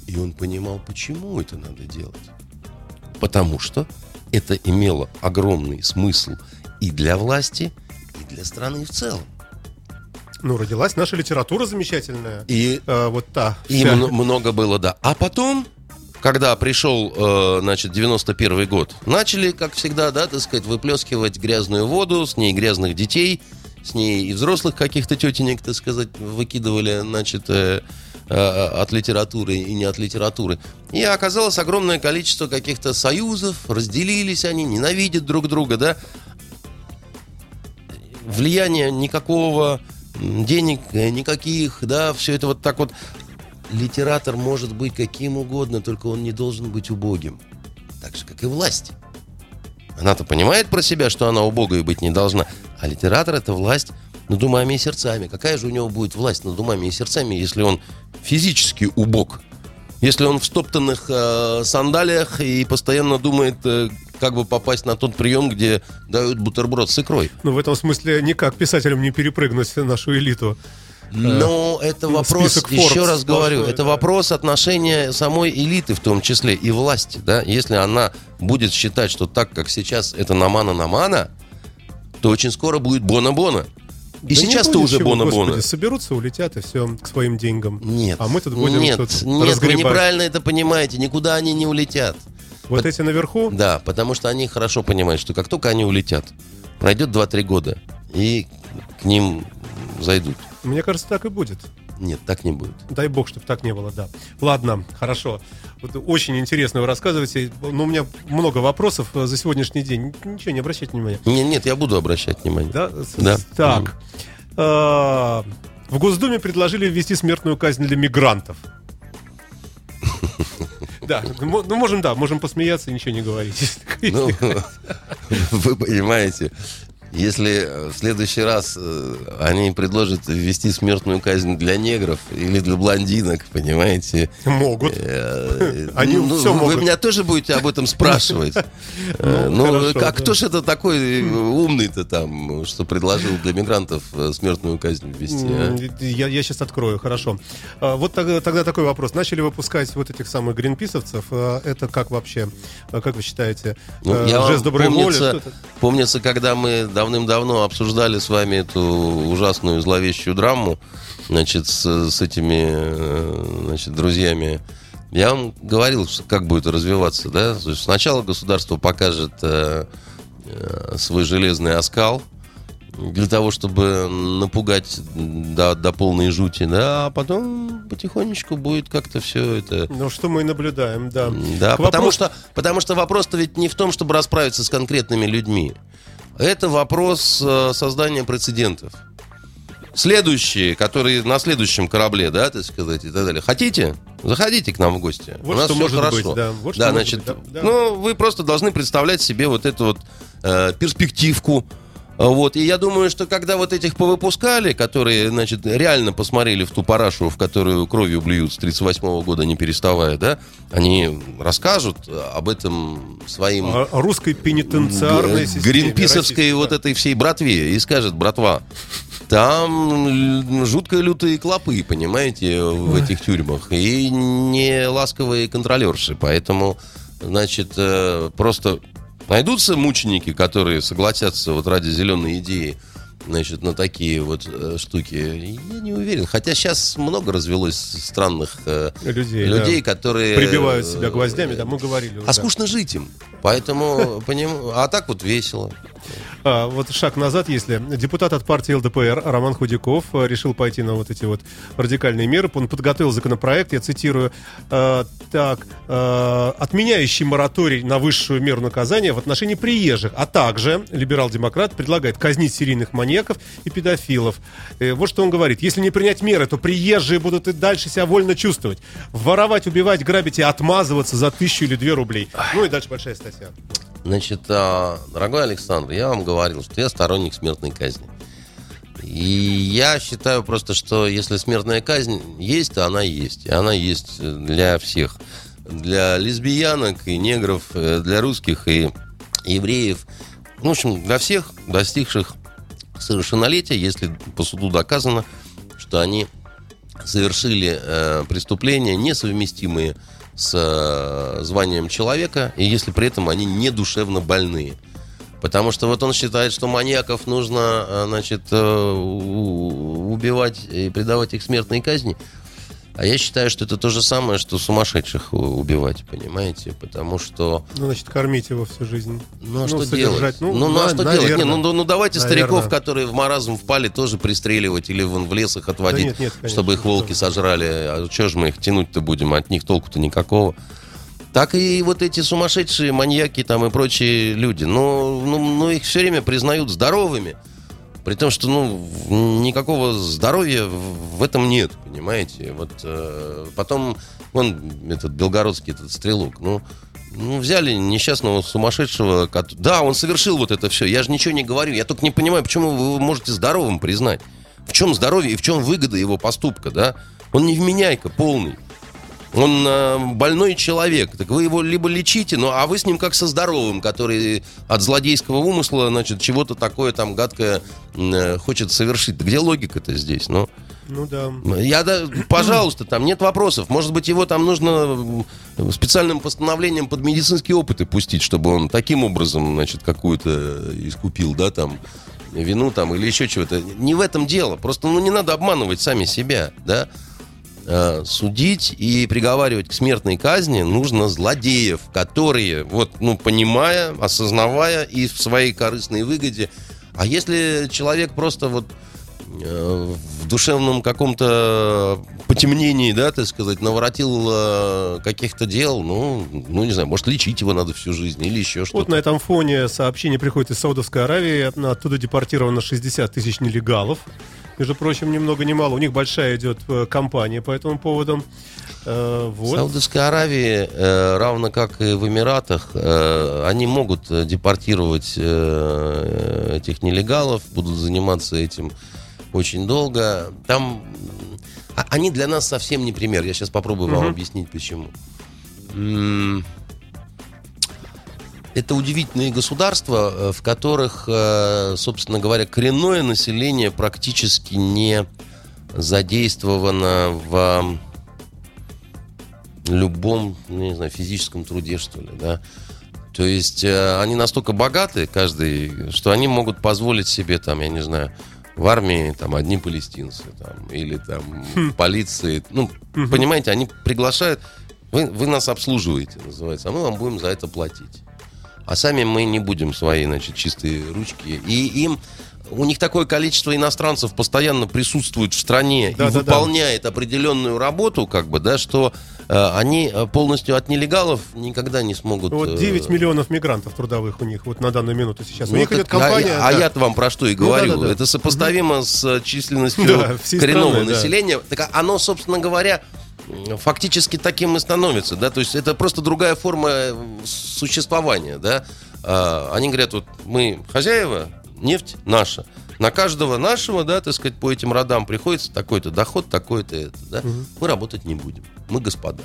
И он понимал, почему это надо делать. Потому что это имело огромный смысл и для власти, и для страны в целом. Ну, родилась наша литература замечательная. И, Э, вот та. и вся. мно- много было, да. А потом, когда пришел, э, значит, 91 год, начали, как всегда, да, так сказать, выплескивать грязную воду, с ней грязных детей, с ней и взрослых каких-то тетенек, так сказать, выкидывали, значит, э, э, от литературы и не от литературы. И оказалось огромное количество каких-то союзов, разделились они, ненавидят друг друга, да. Влияния никакого, денег э, никаких, да, все это вот так вот. Литератор может быть каким угодно, только он не должен быть убогим. Так же, как и власть. Она-то понимает про себя, что она убогой быть не должна. А литератор — это власть над умами и сердцами. Какая же у него будет власть над умами и сердцами, если он физически убог? Если он в стоптанных э, сандалиях и постоянно думает, э, как бы попасть на тот прием, где дают бутерброд с икрой. Ну, в этом смысле никак писателям не перепрыгнуть нашу элиту. Но это вопрос, список еще Forbes раз говорю, это да. вопрос отношения самой элиты в том числе и власти, да. Если она будет считать, что так, как сейчас, это намана-намана, то очень скоро будет бона-бона. И Да сейчас-то уже чего, бона-бона. господи, соберутся, улетят и все к своим деньгам. Нет. А мы тут будем нет, тут нет, вы разгребать. неправильно это понимаете. Никуда они не улетят. Вот эти наверху, Да, потому что они хорошо понимают, что как только они улетят, пройдет 2-3 года, и к ним зайдут. мне кажется, так и будет. Нет, так не будет. Дай бог, чтобы так не было, да. Ладно, хорошо. Вот очень интересно вы рассказываете. Но у меня много вопросов э, за сегодняшний день. Ничего, не обращайте внимания. Не- Нет, я буду обращать внимание. Да? Да. Так. А, В Госдуме предложили ввести смертную казнь для мигрантов. Да, ну ну, можем, да, можем посмеяться и ничего не говорить. Ну, вы понимаете, если э, в следующий раз э, они предложат ввести смертную казнь для негров или для блондинок, понимаете, Могут. э, Они ну, вы могут. меня тоже будете об этом спрашивать. Ну, Ну, как да. кто же это такой умный-то там, что предложил для мигрантов смертную казнь ввести? а? Я, сейчас открою, хорошо. А, Вот тогда, такой вопрос. Начали выпускать вот этих самых гринписовцев. А, Это как вообще? Как вы считаете? Ну, Жест доброй воли? помнится, когда мы давным-давно обсуждали с вами эту ужасную зловещую драму, значит, с, с этими, э, значит, друзьями, я вам говорил, как будет развиваться, да? Сначала государство покажет э, э, свой железный оскал для того, чтобы напугать до, до полной жути, да, а потом потихонечку будет как-то все это Ну, что мы и наблюдаем, да. да, К потому вопросу- что, потому что вопрос-то ведь не в том, чтобы расправиться с конкретными людьми. Это вопрос э, создания прецедентов. Следующие, которые на следующем корабле, да, так сказать, и так далее. Хотите? Заходите к нам в гости. Вот У нас что может хорошо. быть, да. Вот да, значит, быть, да. ну, вы просто должны представлять себе вот эту вот э, перспективку. Вот, и я думаю, что когда вот этих повыпускали, которые, значит, реально посмотрели в ту парашу, в которую кровью блюют с 38 года, не переставая, да, они расскажут об этом своим О русской пенитенциарной системе. гринписовской вот этой всей братве и скажет, братва, там жутко лютые клопы, понимаете, в этих тюрьмах, и не ласковые контролерши, поэтому, значит, э, просто найдутся мученики, которые согласятся вот ради зеленой идеи, значит, на такие вот э, штуки. Я не уверен. Хотя сейчас много развелось странных э, Людей, людей да. которые... Прибивают себя э, гвоздями, да, мы говорили. уже, а скучно жить им. Поэтому, поним... а так вот весело. А, вот шаг назад, если депутат от партии ЛДПР Роман Худяков э, решил пойти на вот эти вот радикальные меры, он подготовил законопроект, я цитирую, э, так, э, отменяющий мораторий на высшую меру наказания в отношении приезжих, а также либерал-демократ предлагает казнить серийных маньяков и педофилов. Э, вот что он говорит, если не принять меры, то приезжие будут и дальше себя вольно чувствовать, воровать, убивать, грабить и отмазываться за тысячу или две рублей. Ну и дальше большая статья. Значит, а, дорогой Александр, я вам говорил, что я сторонник смертной казни. И я считаю просто, что если смертная казнь есть, то она есть. И она есть для всех. Для лесбиянок и негров, э, для русских и евреев. В общем, для всех достигших совершеннолетия, если по суду доказано, что они совершили э, преступления, несовместимые с э, званием человека, и если при этом они не душевно больные. Потому что вот он считает, что маньяков нужно, э, значит, э, убивать и предавать их смертной казни. А я считаю, что это то же самое, что сумасшедших убивать, понимаете? Потому что... Ну, значит, кормить его всю жизнь. Ну, а ну, что делать? Ну, ну, ну а что наверное. делать? Не, ну, ну, ну, давайте наверное. стариков, которые в маразм впали, тоже пристреливать или вон в лес их отводить, да нет, нет, конечно, чтобы их волки что? сожрали. А что же мы их тянуть-то будем? От них толку-то никакого. Так и вот эти сумасшедшие маньяки там и прочие люди. Ну, ну, ну их все время признают здоровыми. При том, что, ну, никакого здоровья в этом нет, понимаете? Вот э, потом, он, этот белгородский этот стрелок, ну, ну, взяли несчастного сумасшедшего. Да, он совершил вот это все. Я же ничего не говорю. Я только не понимаю, почему вы его можете здоровым признать. В чем здоровье и в чем выгода его поступка, да? Он невменяйка полный. Он э, больной человек. Так вы его либо лечите, ну, а вы с ним как со здоровым, который от злодейского умысла, значит, чего-то такое там гадкое э, хочет совершить. Где логика-то здесь? Ну, ну да. Я, да, пожалуйста, там нет вопросов. Может быть, его там нужно специальным постановлением под медицинские опыты пустить, чтобы он таким образом, значит, какую-то искупил, да, там, вину там или еще чего-то. Не в этом дело. Просто, ну, не надо обманывать сами себя, да. Э, судить и приговаривать к смертной казни нужно злодеев, которые, вот, ну, понимая, осознавая и в своей корыстной выгоде. А если человек просто вот э, в душевном каком-то потемнении, да, так сказать, наворотил э, каких-то дел, ну, ну, не знаю, может, лечить его надо всю жизнь или еще что-то. Вот на этом фоне сообщение приходит из Саудовской Аравии, оттуда депортировано 60 тысяч нелегалов между прочим, ни много ни мало. У них большая идет э, кампания по этому поводу. Э, вот. В Саудовской Аравии, э, равно как и в Эмиратах, они могут депортировать этих нелегалов, будут заниматься этим очень долго. Там а, они для нас совсем не пример. Я сейчас попробую угу. вам объяснить, почему это удивительные государства, э, в которых, э, собственно говоря, коренное население практически не задействовано в любом, ну, не знаю, физическом труде, что ли, да. То есть э, они настолько богаты, каждый, что они могут позволить себе, там, я не знаю, в армии там одни палестинцы, там, или там хм. полиции. Ну, угу. понимаете, они приглашают, вы, вы нас обслуживаете, называется, а мы вам будем за это платить а сами мы не будем свои, значит, чистые ручки. И им у них такое количество иностранцев постоянно присутствует в стране да, и да, выполняет да. определенную работу, как бы, да, что э, они э, полностью от нелегалов никогда не смогут... Вот 9 э, миллионов мигрантов трудовых у них вот на данную минуту сейчас. Ну, у них идет компания... А, да. а я-то вам про что и говорю. Ну, да, да, да. Это сопоставимо с численностью да, коренного страны, населения. Да. Так оно, собственно говоря, фактически таким и становится, да, то есть это просто другая форма существования, да. А, они говорят, вот мы хозяева, нефть наша. На каждого нашего, да, так сказать, по этим родам приходится такой-то доход, такой-то это, да. Угу. Мы работать не будем. Мы господа.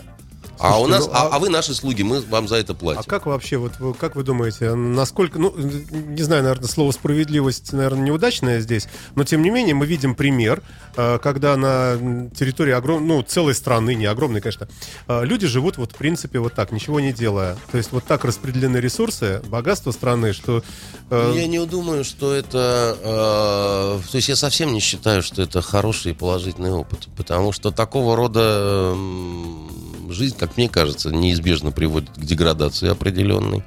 А у нас, ну, а, а вы наши слуги, мы вам за это платим. А как вообще, вот как вы думаете, насколько, ну, не знаю, наверное, слово справедливость, наверное, неудачное здесь, но тем не менее мы видим пример, э, когда на территории огром, ну, целой страны, не огромной, конечно, э, люди живут вот в принципе вот так, ничего не делая. То есть вот так распределены ресурсы, богатство страны, что... Э, я не думаю, что это... То есть я совсем не считаю, что это хороший и положительный опыт, потому что такого рода жизнь, как мне кажется, неизбежно приводит к деградации определенной.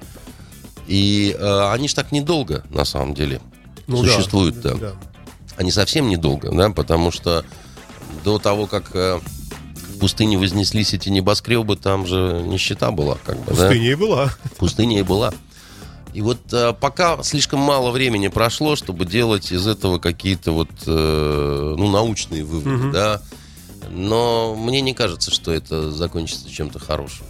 И э, они же так недолго, на самом деле, ну, существуют. Да, да. Они совсем недолго, да, потому что до того, как э, в пустыне вознеслись эти небоскребы, там же нищета была. Как бы, Пустыня да? и была. Пустыня и была. И вот э, пока слишком мало времени прошло, чтобы делать из этого какие-то вот э, ну, научные выводы, угу. да, но мне не кажется, что это закончится чем-то хорошим.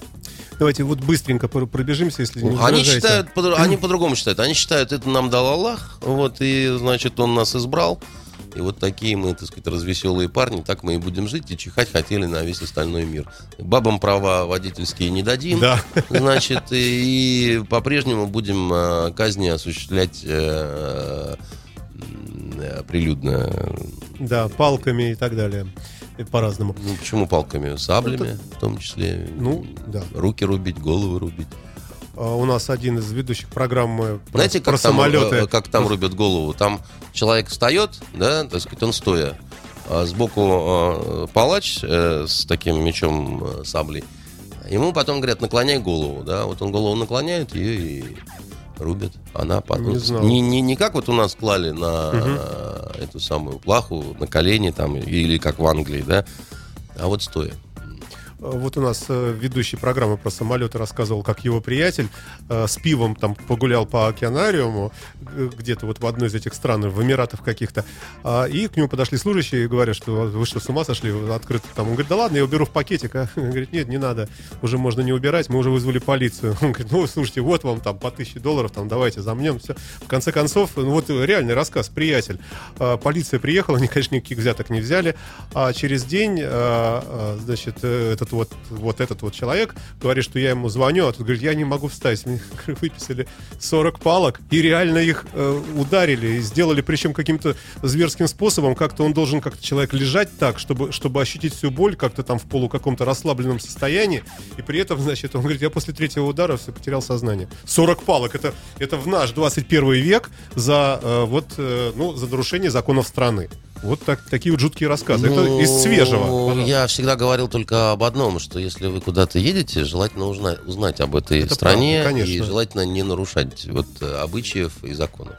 Давайте вот быстренько пр- пробежимся, если не Они считают, по- они по-другому считают. Они считают, это нам дал Аллах, вот, и, значит, он нас избрал. И вот такие мы, так сказать, развеселые парни, так мы и будем жить, и чихать хотели на весь остальной мир. Бабам права водительские не дадим, Да. значит, и, и по-прежнему будем э, казни осуществлять э, э, прилюдно. Да, палками и так далее. И по-разному. Ну, почему палками? Саблями, в том числе. Ну, да. Руки рубить, головы рубить. А У нас один из ведущих программы про, Знаете, про как там, самолеты. э, как там рубят голову? Там человек встает, да, так сказать, он стоя, а сбоку э, палач э, с таким мечом э, саблей. Ему потом говорят, наклоняй голову, да, вот он голову наклоняет, ее и рубят. Она потом... Не знал. Не, не, не как вот у нас клали на э, эту самую плаху, на колени там, или как в Англии, да, а вот стоя. Вот у нас э, ведущий программы про самолеты рассказывал, как его приятель э, с пивом там погулял по океанариуму, э, где-то вот в одной из этих стран, в Эмиратах каких-то, А, и к нему подошли служащие и говорят, что вы что, с ума сошли, открыто там. Он говорит, да ладно, я уберу в пакетик. А он говорит, нет, не надо, уже можно не убирать, мы уже вызвали полицию. Он говорит, ну, слушайте, вот вам там по тысяче долларов, там давайте замнем, все. В конце концов, ну, вот реальный рассказ, приятель. А, Полиция приехала, они, конечно, никаких взяток не взяли, а через день, а, а, значит, этот вот, вот этот вот человек говорит, что я ему звоню, а тут говорит, я не могу встать. Мне выписали 40 палок и реально их э, ударили, и сделали, причем каким-то зверским способом, как-то он должен как-то человек лежать так, чтобы, чтобы ощутить всю боль, как-то там в полу каком-то расслабленном состоянии, и при этом, значит, он говорит, я после третьего удара все потерял сознание. 40 палок, это, это в наш 21 век за, э, вот, э, ну, за нарушение законов страны. Вот так, такие вот жуткие рассказы. это из свежего. Ну, пожалуйста. Я всегда говорил только об одном, что если вы куда-то едете, желательно узнать, узнать об этой Это стране правда, конечно. и желательно не нарушать вот, э, обычаев и законов.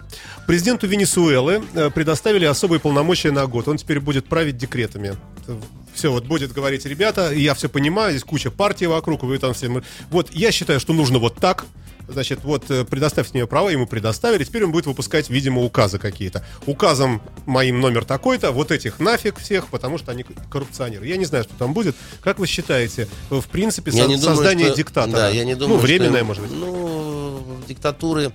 Президенту Венесуэлы э, предоставили особые полномочия на год. Он теперь будет править декретами. Все, вот будет говорить, ребята, я все понимаю, здесь куча партий вокруг, вы там все... Вот я считаю, что нужно вот так. Значит, вот э, предоставьте мне права, ему предоставили. Теперь он будет выпускать, видимо, указы какие-то. Указом моим номер такой-то, вот этих нафиг всех, потому что они коррупционеры. Я не знаю, что там будет. Как вы считаете, э, в принципе, со- думаю, создание что- диктатора? Да, я не думаю, ну, временное, что- может быть. Ну, диктатуры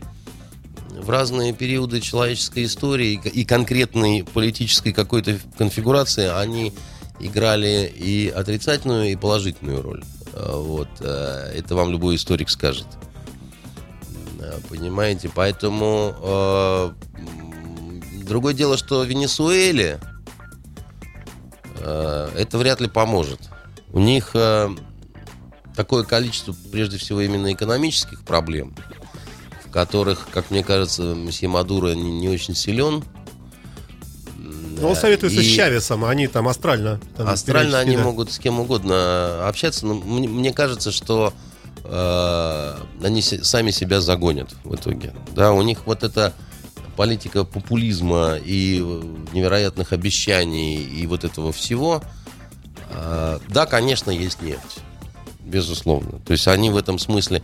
в разные периоды человеческой истории и конкретной политической какой-то конфигурации, они играли и отрицательную, и положительную роль. А, Вот. э, Это вам любой историк скажет. Понимаете? Поэтому э, другое дело, что Венесуэле э, это вряд ли поможет. У них э, такое количество, прежде всего, именно экономических проблем, в которых, как мне кажется, месье Мадуро не, не очень силен. Но он советуется И- с Чавесом, они там астрально. там Астрально они да. могут с кем угодно общаться, но мне, мне кажется, что э, они сами себя загонят в итоге. Да, у них вот эта политика популизма и э, невероятных обещаний и вот этого всего. э, да, конечно, есть нефть, безусловно. То есть они в этом смысле.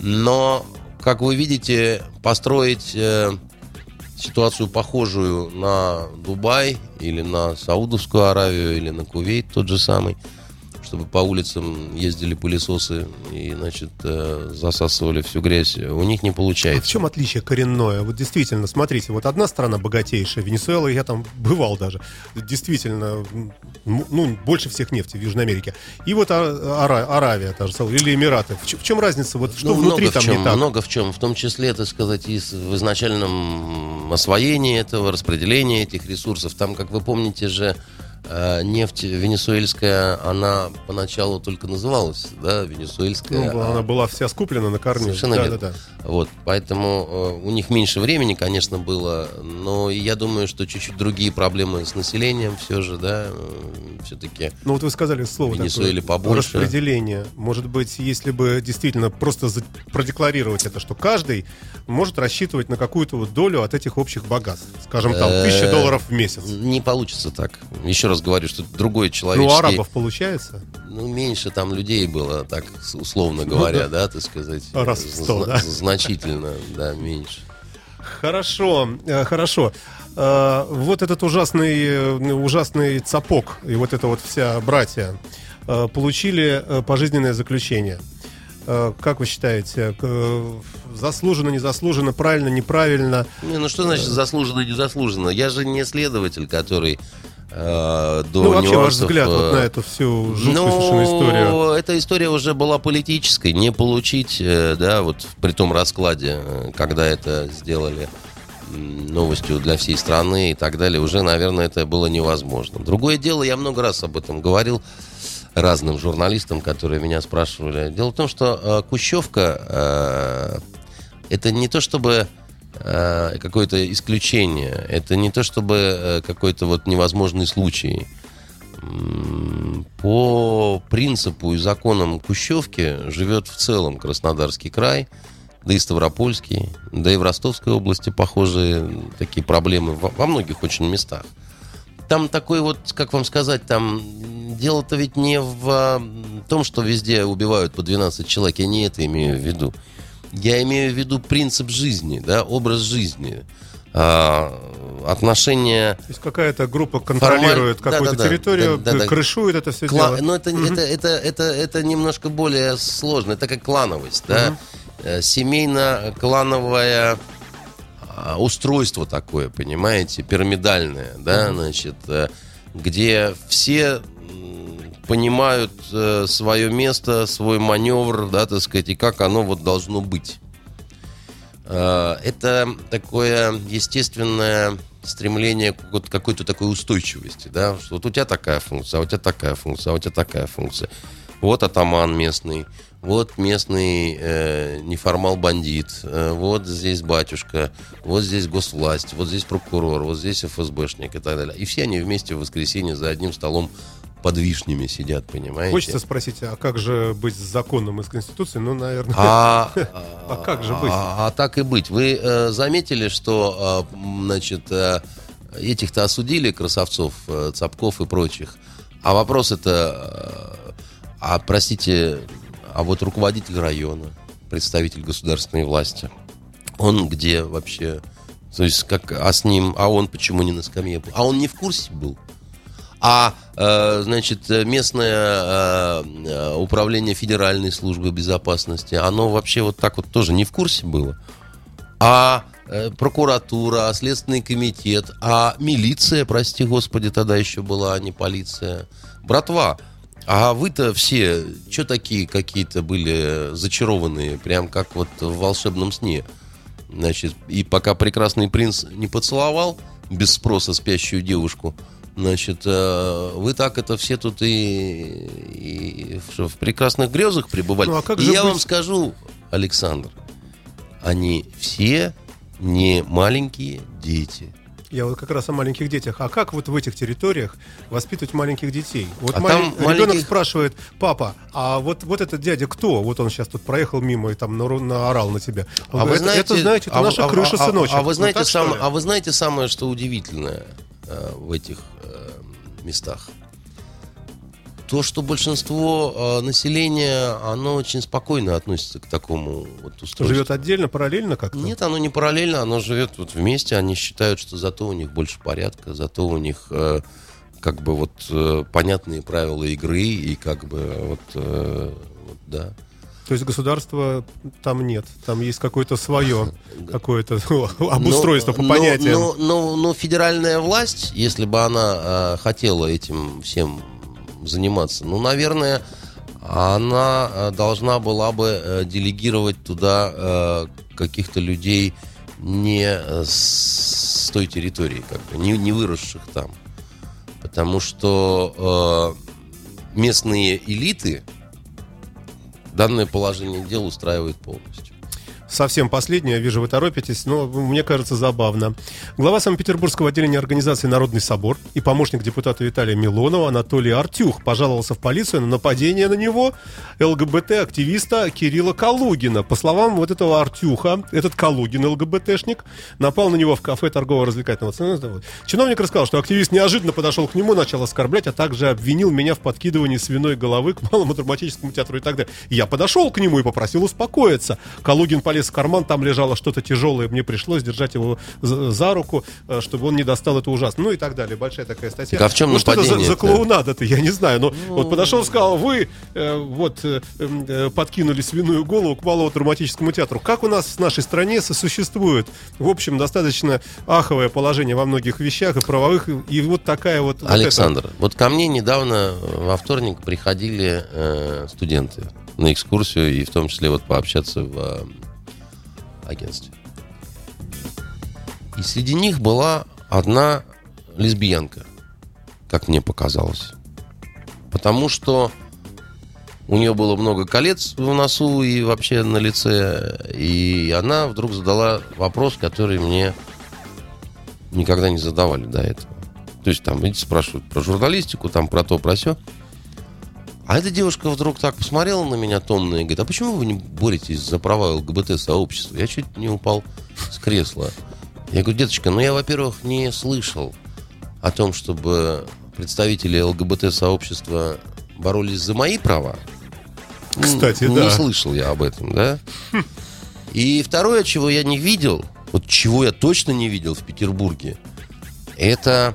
Но, как вы видите, построить ситуацию похожую на Дубай или на Саудовскую Аравию или на Кувейт тот же самый, чтобы по улицам ездили пылесосы и, значит, э, засасывали всю грязь, у них не А в получается. чем отличие коренное? Вот действительно, смотрите, вот одна страна богатейшая, Венесуэла, я там бывал даже, действительно, ну, больше всех нефти в Южной Америке. И вот Ара- Аравия, та же самая, или Эмираты. В, чем- в чем разница? Вот что Ну, внутри много там в чем, не так? Много в чем. В том числе, так сказать, и в изначальном освоении этого, распределении этих ресурсов. Там, как вы помните же, нефть венесуэльская, она поначалу только называлась, да, венесуэльская. Ну, а она была вся скуплена на корню. Совершенно да, верно. да, да. Вот, поэтому э, у них меньше времени, конечно, было, но я думаю, что чуть-чуть другие проблемы с населением все же, да, все-таки. Ну вот вы сказали слово Венесуэле такое, побольше. распределение. Может быть, если бы действительно просто продекларировать это, что каждый может рассчитывать на какую-то вот долю от этих общих богатств. Скажем, там, Э, тысяча долларов в месяц. Не получится так. Еще раз говорю, что другой Ну, человеческий... у арабов получается? Ну, меньше там людей было, так условно говоря, да, так сказать. Раз в сто, Зна- да. Значительно, да, меньше. Хорошо, э, хорошо. Э, Вот этот ужасный, э, ужасный цапок и вот эта вот вся братья получили пожизненное заключение. Как вы считаете, заслуженно, незаслуженно, правильно, неправильно? Не, ну что значит заслуженно, незаслуженно? Я же не следователь, который до ну, вообще, ваш взгляд вот э, на эту всю жуткую Ну, совершенно историю. эта история уже была политической. Не получить, э, да, вот при том раскладе, э, когда это сделали новостью для всей страны и так далее, уже, наверное, это было невозможно. Другое дело, я много раз об этом говорил разным журналистам, которые меня спрашивали. Дело в том, что э, Кущевка э, это не то чтобы э, какое-то исключение, это не то чтобы э, какой-то вот невозможный случай. По принципу и законам Кущевки живет в целом Краснодарский край, да и Ставропольский, да и в Ростовской области похожие такие проблемы во, многих очень местах. Там такой вот, как вам сказать, там дело-то ведь не в а, том, что везде убивают по 12 человек, я не это имею в виду. Я имею в виду принцип жизни, да, образ жизни, а, отношения То есть какая-то группа контролирует Формаль- какую-то да-да-да, территорию, да-да-да. крышует это все Кла- дело. Ну, это, это, это, это, это немножко более сложно. Это как клановость, да? Э, Семейно-клановое а, устройство такое, понимаете, пирамидальное, да, значит, э, где все понимают свое место, свой маневр, да, так сказать, и как оно вот должно быть. Э, Это такое естественное стремление к какой-то такой устойчивости, да, что вот у тебя такая функция, а у тебя такая функция, а у тебя такая функция. Вот атаман местный, вот местный э, неформал-бандит, э, вот здесь батюшка, вот здесь госвласть, вот здесь прокурор, вот здесь ФСБшник и так далее. И все они вместе в воскресенье за одним столом под вишнями сидят, понимаете? Хочется спросить, а как же быть с законом из Конституции? Ну, наверное, А, А как же быть? А, а так и быть. Вы э, заметили, что, э, значит, э, этих-то осудили, красавцов, э, Цапков и прочих. А вопрос это, э, а, простите, а вот руководитель района, представитель государственной власти, он где вообще? То есть, как, а с ним, а он почему не на скамье? А он не в курсе был? А, э, значит, местное э, э, управление Федеральной службы безопасности, оно вообще вот так вот тоже не в курсе было. А прокуратура, а Следственный комитет, а милиция, прости господи, тогда еще была, а не полиция. Братва, а вы-то все, что такие какие-то были зачарованные, прям как вот в волшебном сне? Значит, и пока прекрасный принц не поцеловал без спроса спящую девушку, значит, э, вы так это все тут и, и в прекрасных грезах пребывали. Ну, а как И я быть- вам скажу, Александр, они все не маленькие дети. Я вот как раз о маленьких детях. А как вот в этих территориях воспитывать маленьких детей? Вот А малень- там ребенок маленьких- спрашивает, папа, а вот, вот этот дядя кто? Вот он сейчас тут проехал мимо и там наорал на тебя. Он А говорит, вы знаете, это, знаете, это а наша а- крыша, а- а- сыночек. А вы Ну, знаете, так, сам- а вы знаете самое, что удивительное э, в этих э, местах? То, что большинство э, населения, оно очень спокойно относится к такому вот устройству. Живет отдельно, параллельно как-то? Нет, оно не параллельно, оно живет вот вместе. Они считают, что зато у них больше порядка, зато у них э, как бы вот э, понятные правила игры и как бы вот, э, вот да. То есть государства там нет. Там есть какое-то свое, какое-то обустройство по Но- понятиям. Но, но- но федеральная власть, если бы она э, хотела этим всем заниматься, ну, наверное, она э, должна была бы э, делегировать туда э, каких-то людей не э, с, с той территории, как бы, не, не выросших там. Потому что э, местные элиты данное положение дел устраивает полностью. Совсем последнее, я вижу, вы торопитесь, но мне кажется забавно. Глава Санкт-Петербургского отделения организации «Народный собор» и помощник депутата Виталия Милонова Анатолий Артюх пожаловался в полицию на нападение на него ЛГБТ-активиста Кирилла Калугина. По словам вот этого Артюха, этот Калугин, ЛГБТшник, напал на него в кафе торгово-развлекательного центра. Чиновник рассказал, что активист неожиданно подошел к нему, начал оскорблять, а также обвинил меня в подкидывании свиной головы к малому драматическому театру и так далее. Я подошел к нему и попросил успокоиться. Калугин полез полез в карман, там лежало что-то тяжелое, мне пришлось держать его за, за руку, э, чтобы он не достал это ужасно. Ну и так далее. Большая такая статья. Так а в чем ну, что это за, за клоунада-то, я не знаю. Но вот подошел, сказал, вы э, вот э, э, подкинули свиную голову к малому драматическому театру. Как у нас в нашей стране сосуществует, в общем, достаточно аховое положение во многих вещах и правовых, и вот такая вот... вот Александр, вот ко мне недавно во вторник приходили э, студенты на экскурсию и в том числе вот пообщаться в агентстве. И среди них была одна лесбиянка, как мне показалось. Потому что у нее было много колец в носу и вообще на лице. И она вдруг задала вопрос, который мне никогда не задавали до этого. То есть там, видите, спрашивают про журналистику, там про то, про все. А эта девушка вдруг так посмотрела на меня томно и говорит, а почему вы не боретесь за права ЛГБТ-сообщества? Я чуть не упал с кресла. Я говорю, деточка, ну я, во-первых, не слышал о том, чтобы представители ЛГБТ-сообщества боролись за мои права. Кстати, не да. слышал я об этом, да? И второе, чего я не видел, вот чего я точно не видел в Петербурге, это,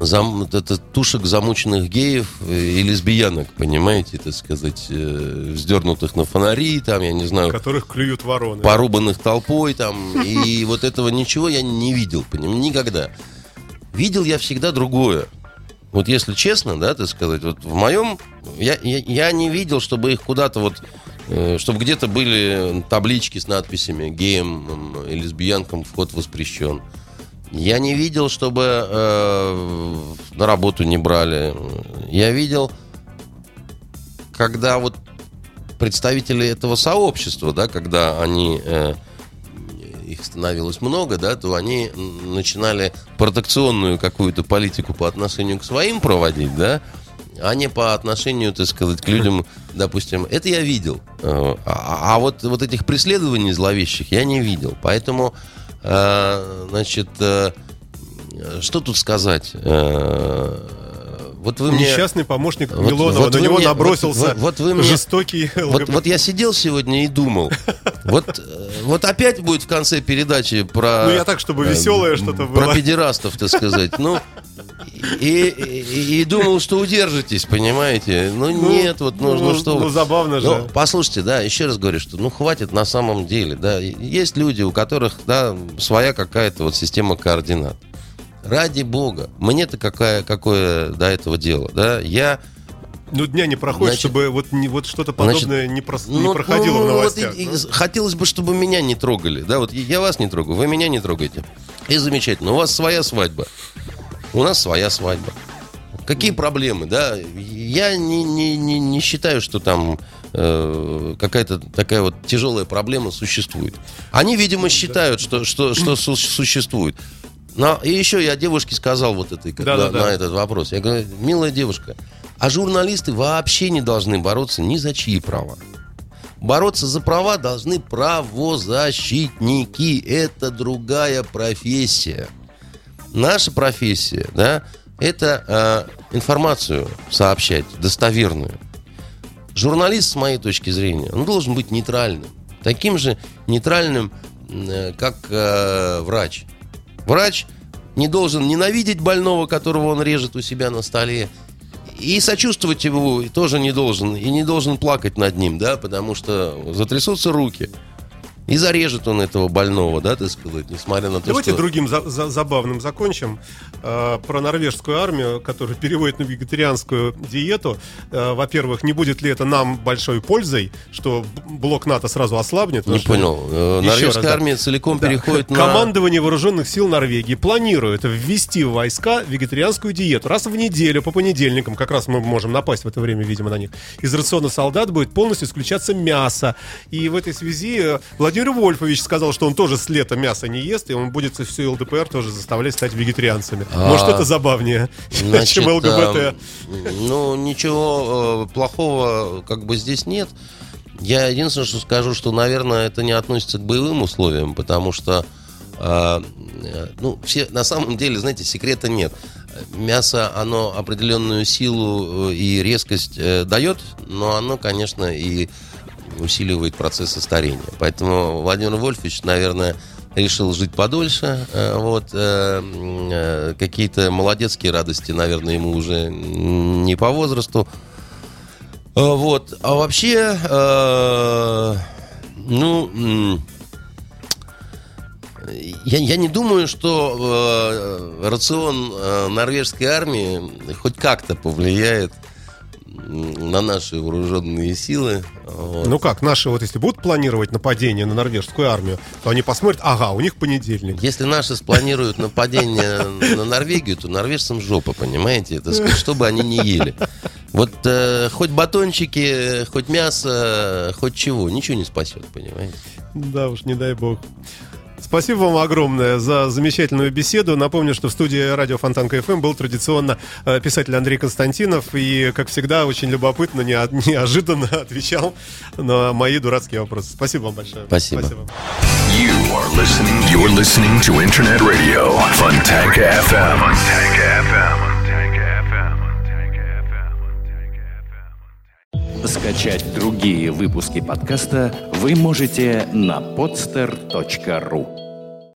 зам, это тушек замученных геев э, и лесбиянок, понимаете, так сказать, э, вздернутых на фонари, там, я не знаю, которых клюют вороны. порубанных толпой там, и вот этого ничего я не видел, поним, никогда. Видел я всегда другое. Вот если честно, да, так сказать, вот в моем, я, я, я не видел, чтобы их куда-то вот, э, чтобы где-то были таблички с надписями геям м, и лесбиянкам вход воспрещен. Я не видел, чтобы э, на работу не брали. Я видел, когда вот представители этого сообщества, да, когда они э, их становилось много, да, то они начинали протекционную какую-то политику по отношению к своим проводить, да, а не по отношению, так сказать, к людям, допустим. Это я видел. Э, А, а вот, вот этих преследований зловещих я не видел. Поэтому, э, значит, э, что тут сказать? Э, Вот вы мне... Несчастный помощник Вот- Милонова, вот на него мне- набросился вот- вот вы мне- жестокий Вот, вот я сидел сегодня и думал, вот, э, вот опять будет в конце передачи про... Ну, я так, чтобы веселое что-то Про было. педерастов, так сказать. Ну, и, и- и думал, что удержитесь, понимаете? Ну, нет, вот ну, ну, что Ну, забавно же. Ну, послушайте, да, еще раз говорю, что ну хватит на самом деле, да. Есть люди, у которых, да, своя какая-то вот система координат. Ради бога, мне-то какая, какое до этого дело, да? Я Ну, дня не проходит, Значит, чтобы вот, не, вот что-то значит, подобное не, прос- не Ну, проходило ну, в вот новостях. и- и хотелось бы, чтобы меня не трогали. Да, вот я вас не трогаю, вы меня не трогаете. И замечательно. У вас своя свадьба. У нас своя свадьба. Какие проблемы, да? Я не, не, не, не считаю, что там э, какая-то такая вот тяжелая проблема существует. Они, видимо, считают, что, что, что су- существует. Но и еще я девушке сказал вот этой, на, Да-да-да. на этот вопрос. Я говорю, милая девушка, а журналисты вообще не должны бороться ни за чьи права. Бороться за права должны правозащитники. Это другая профессия. Наша профессия, да, это э, информацию сообщать достоверную. Журналист, с моей точки зрения, он должен быть нейтральным. Таким же нейтральным, э, как э, врач. Врач не должен ненавидеть больного, которого он режет у себя на столе, и сочувствовать его тоже не должен, и не должен плакать над ним, да, потому что затрясутся руки. И зарежет он этого больного, да, так сказать, несмотря на то, Давайте что... другим за- за- забавным закончим. Э, про норвежскую армию, которая переводит на вегетарианскую диету. Э, во-первых, не будет ли это нам большой пользой, что блок НАТО сразу ослабнет? Не Потому что- понял. Э, Норвежская раз, да. армия целиком Да. переходит на... Командование вооруженных сил Норвегии планирует ввести в войска вегетарианскую диету. Раз в неделю, по понедельникам, как раз мы можем напасть в это время, видимо, на них. Из рациона солдат будет полностью исключаться мясо. И в этой связи э, Владимир Вольфович сказал, что он тоже с лета мясо не ест, и он будет всю ЛДПР тоже заставлять стать вегетарианцами. Может, А, это забавнее, Значит, чем ЛГБТ. э, ну, ничего э, плохого как бы здесь нет. Я единственное, что скажу, что, наверное, это не относится к боевым условиям, потому что, э, э, ну, все, на самом деле, знаете, секрета нет. Мясо, оно определенную силу э, и резкость э, дает, но оно, конечно, и усиливает процессы старения. Поэтому Владимир Вольфович, наверное, решил жить подольше. Э, вот э, э, какие-то молодецкие радости, наверное, ему уже не по возрасту. Вот. А вообще, ну, я, я не думаю, что рацион норвежской армии хоть как-то повлияет наши вооруженные силы. Вот. Ну как, наши вот если будут планировать нападение на норвежскую армию, то они посмотрят, ага, у них понедельник. Если наши спланируют нападение на Норвегию, то норвежцам жопа, понимаете? Сказать, чтобы они не ели. Вот э, хоть батончики, хоть мясо, хоть чего, ничего не спасет, понимаете? Да уж, не дай бог. Спасибо вам огромное за замечательную беседу. Напомню, что в студии радио Фонтанка ФМ был традиционно э, писатель Андрей Константинов. И, как всегда, очень любопытно, неожиданно отвечал на мои дурацкие вопросы. Спасибо вам большое. Спасибо. Спасибо. You are listening, you're listening to Internet Radio, Fontanka FM. Fontanka FM. Скачать другие выпуски подкаста вы можете на podster.ru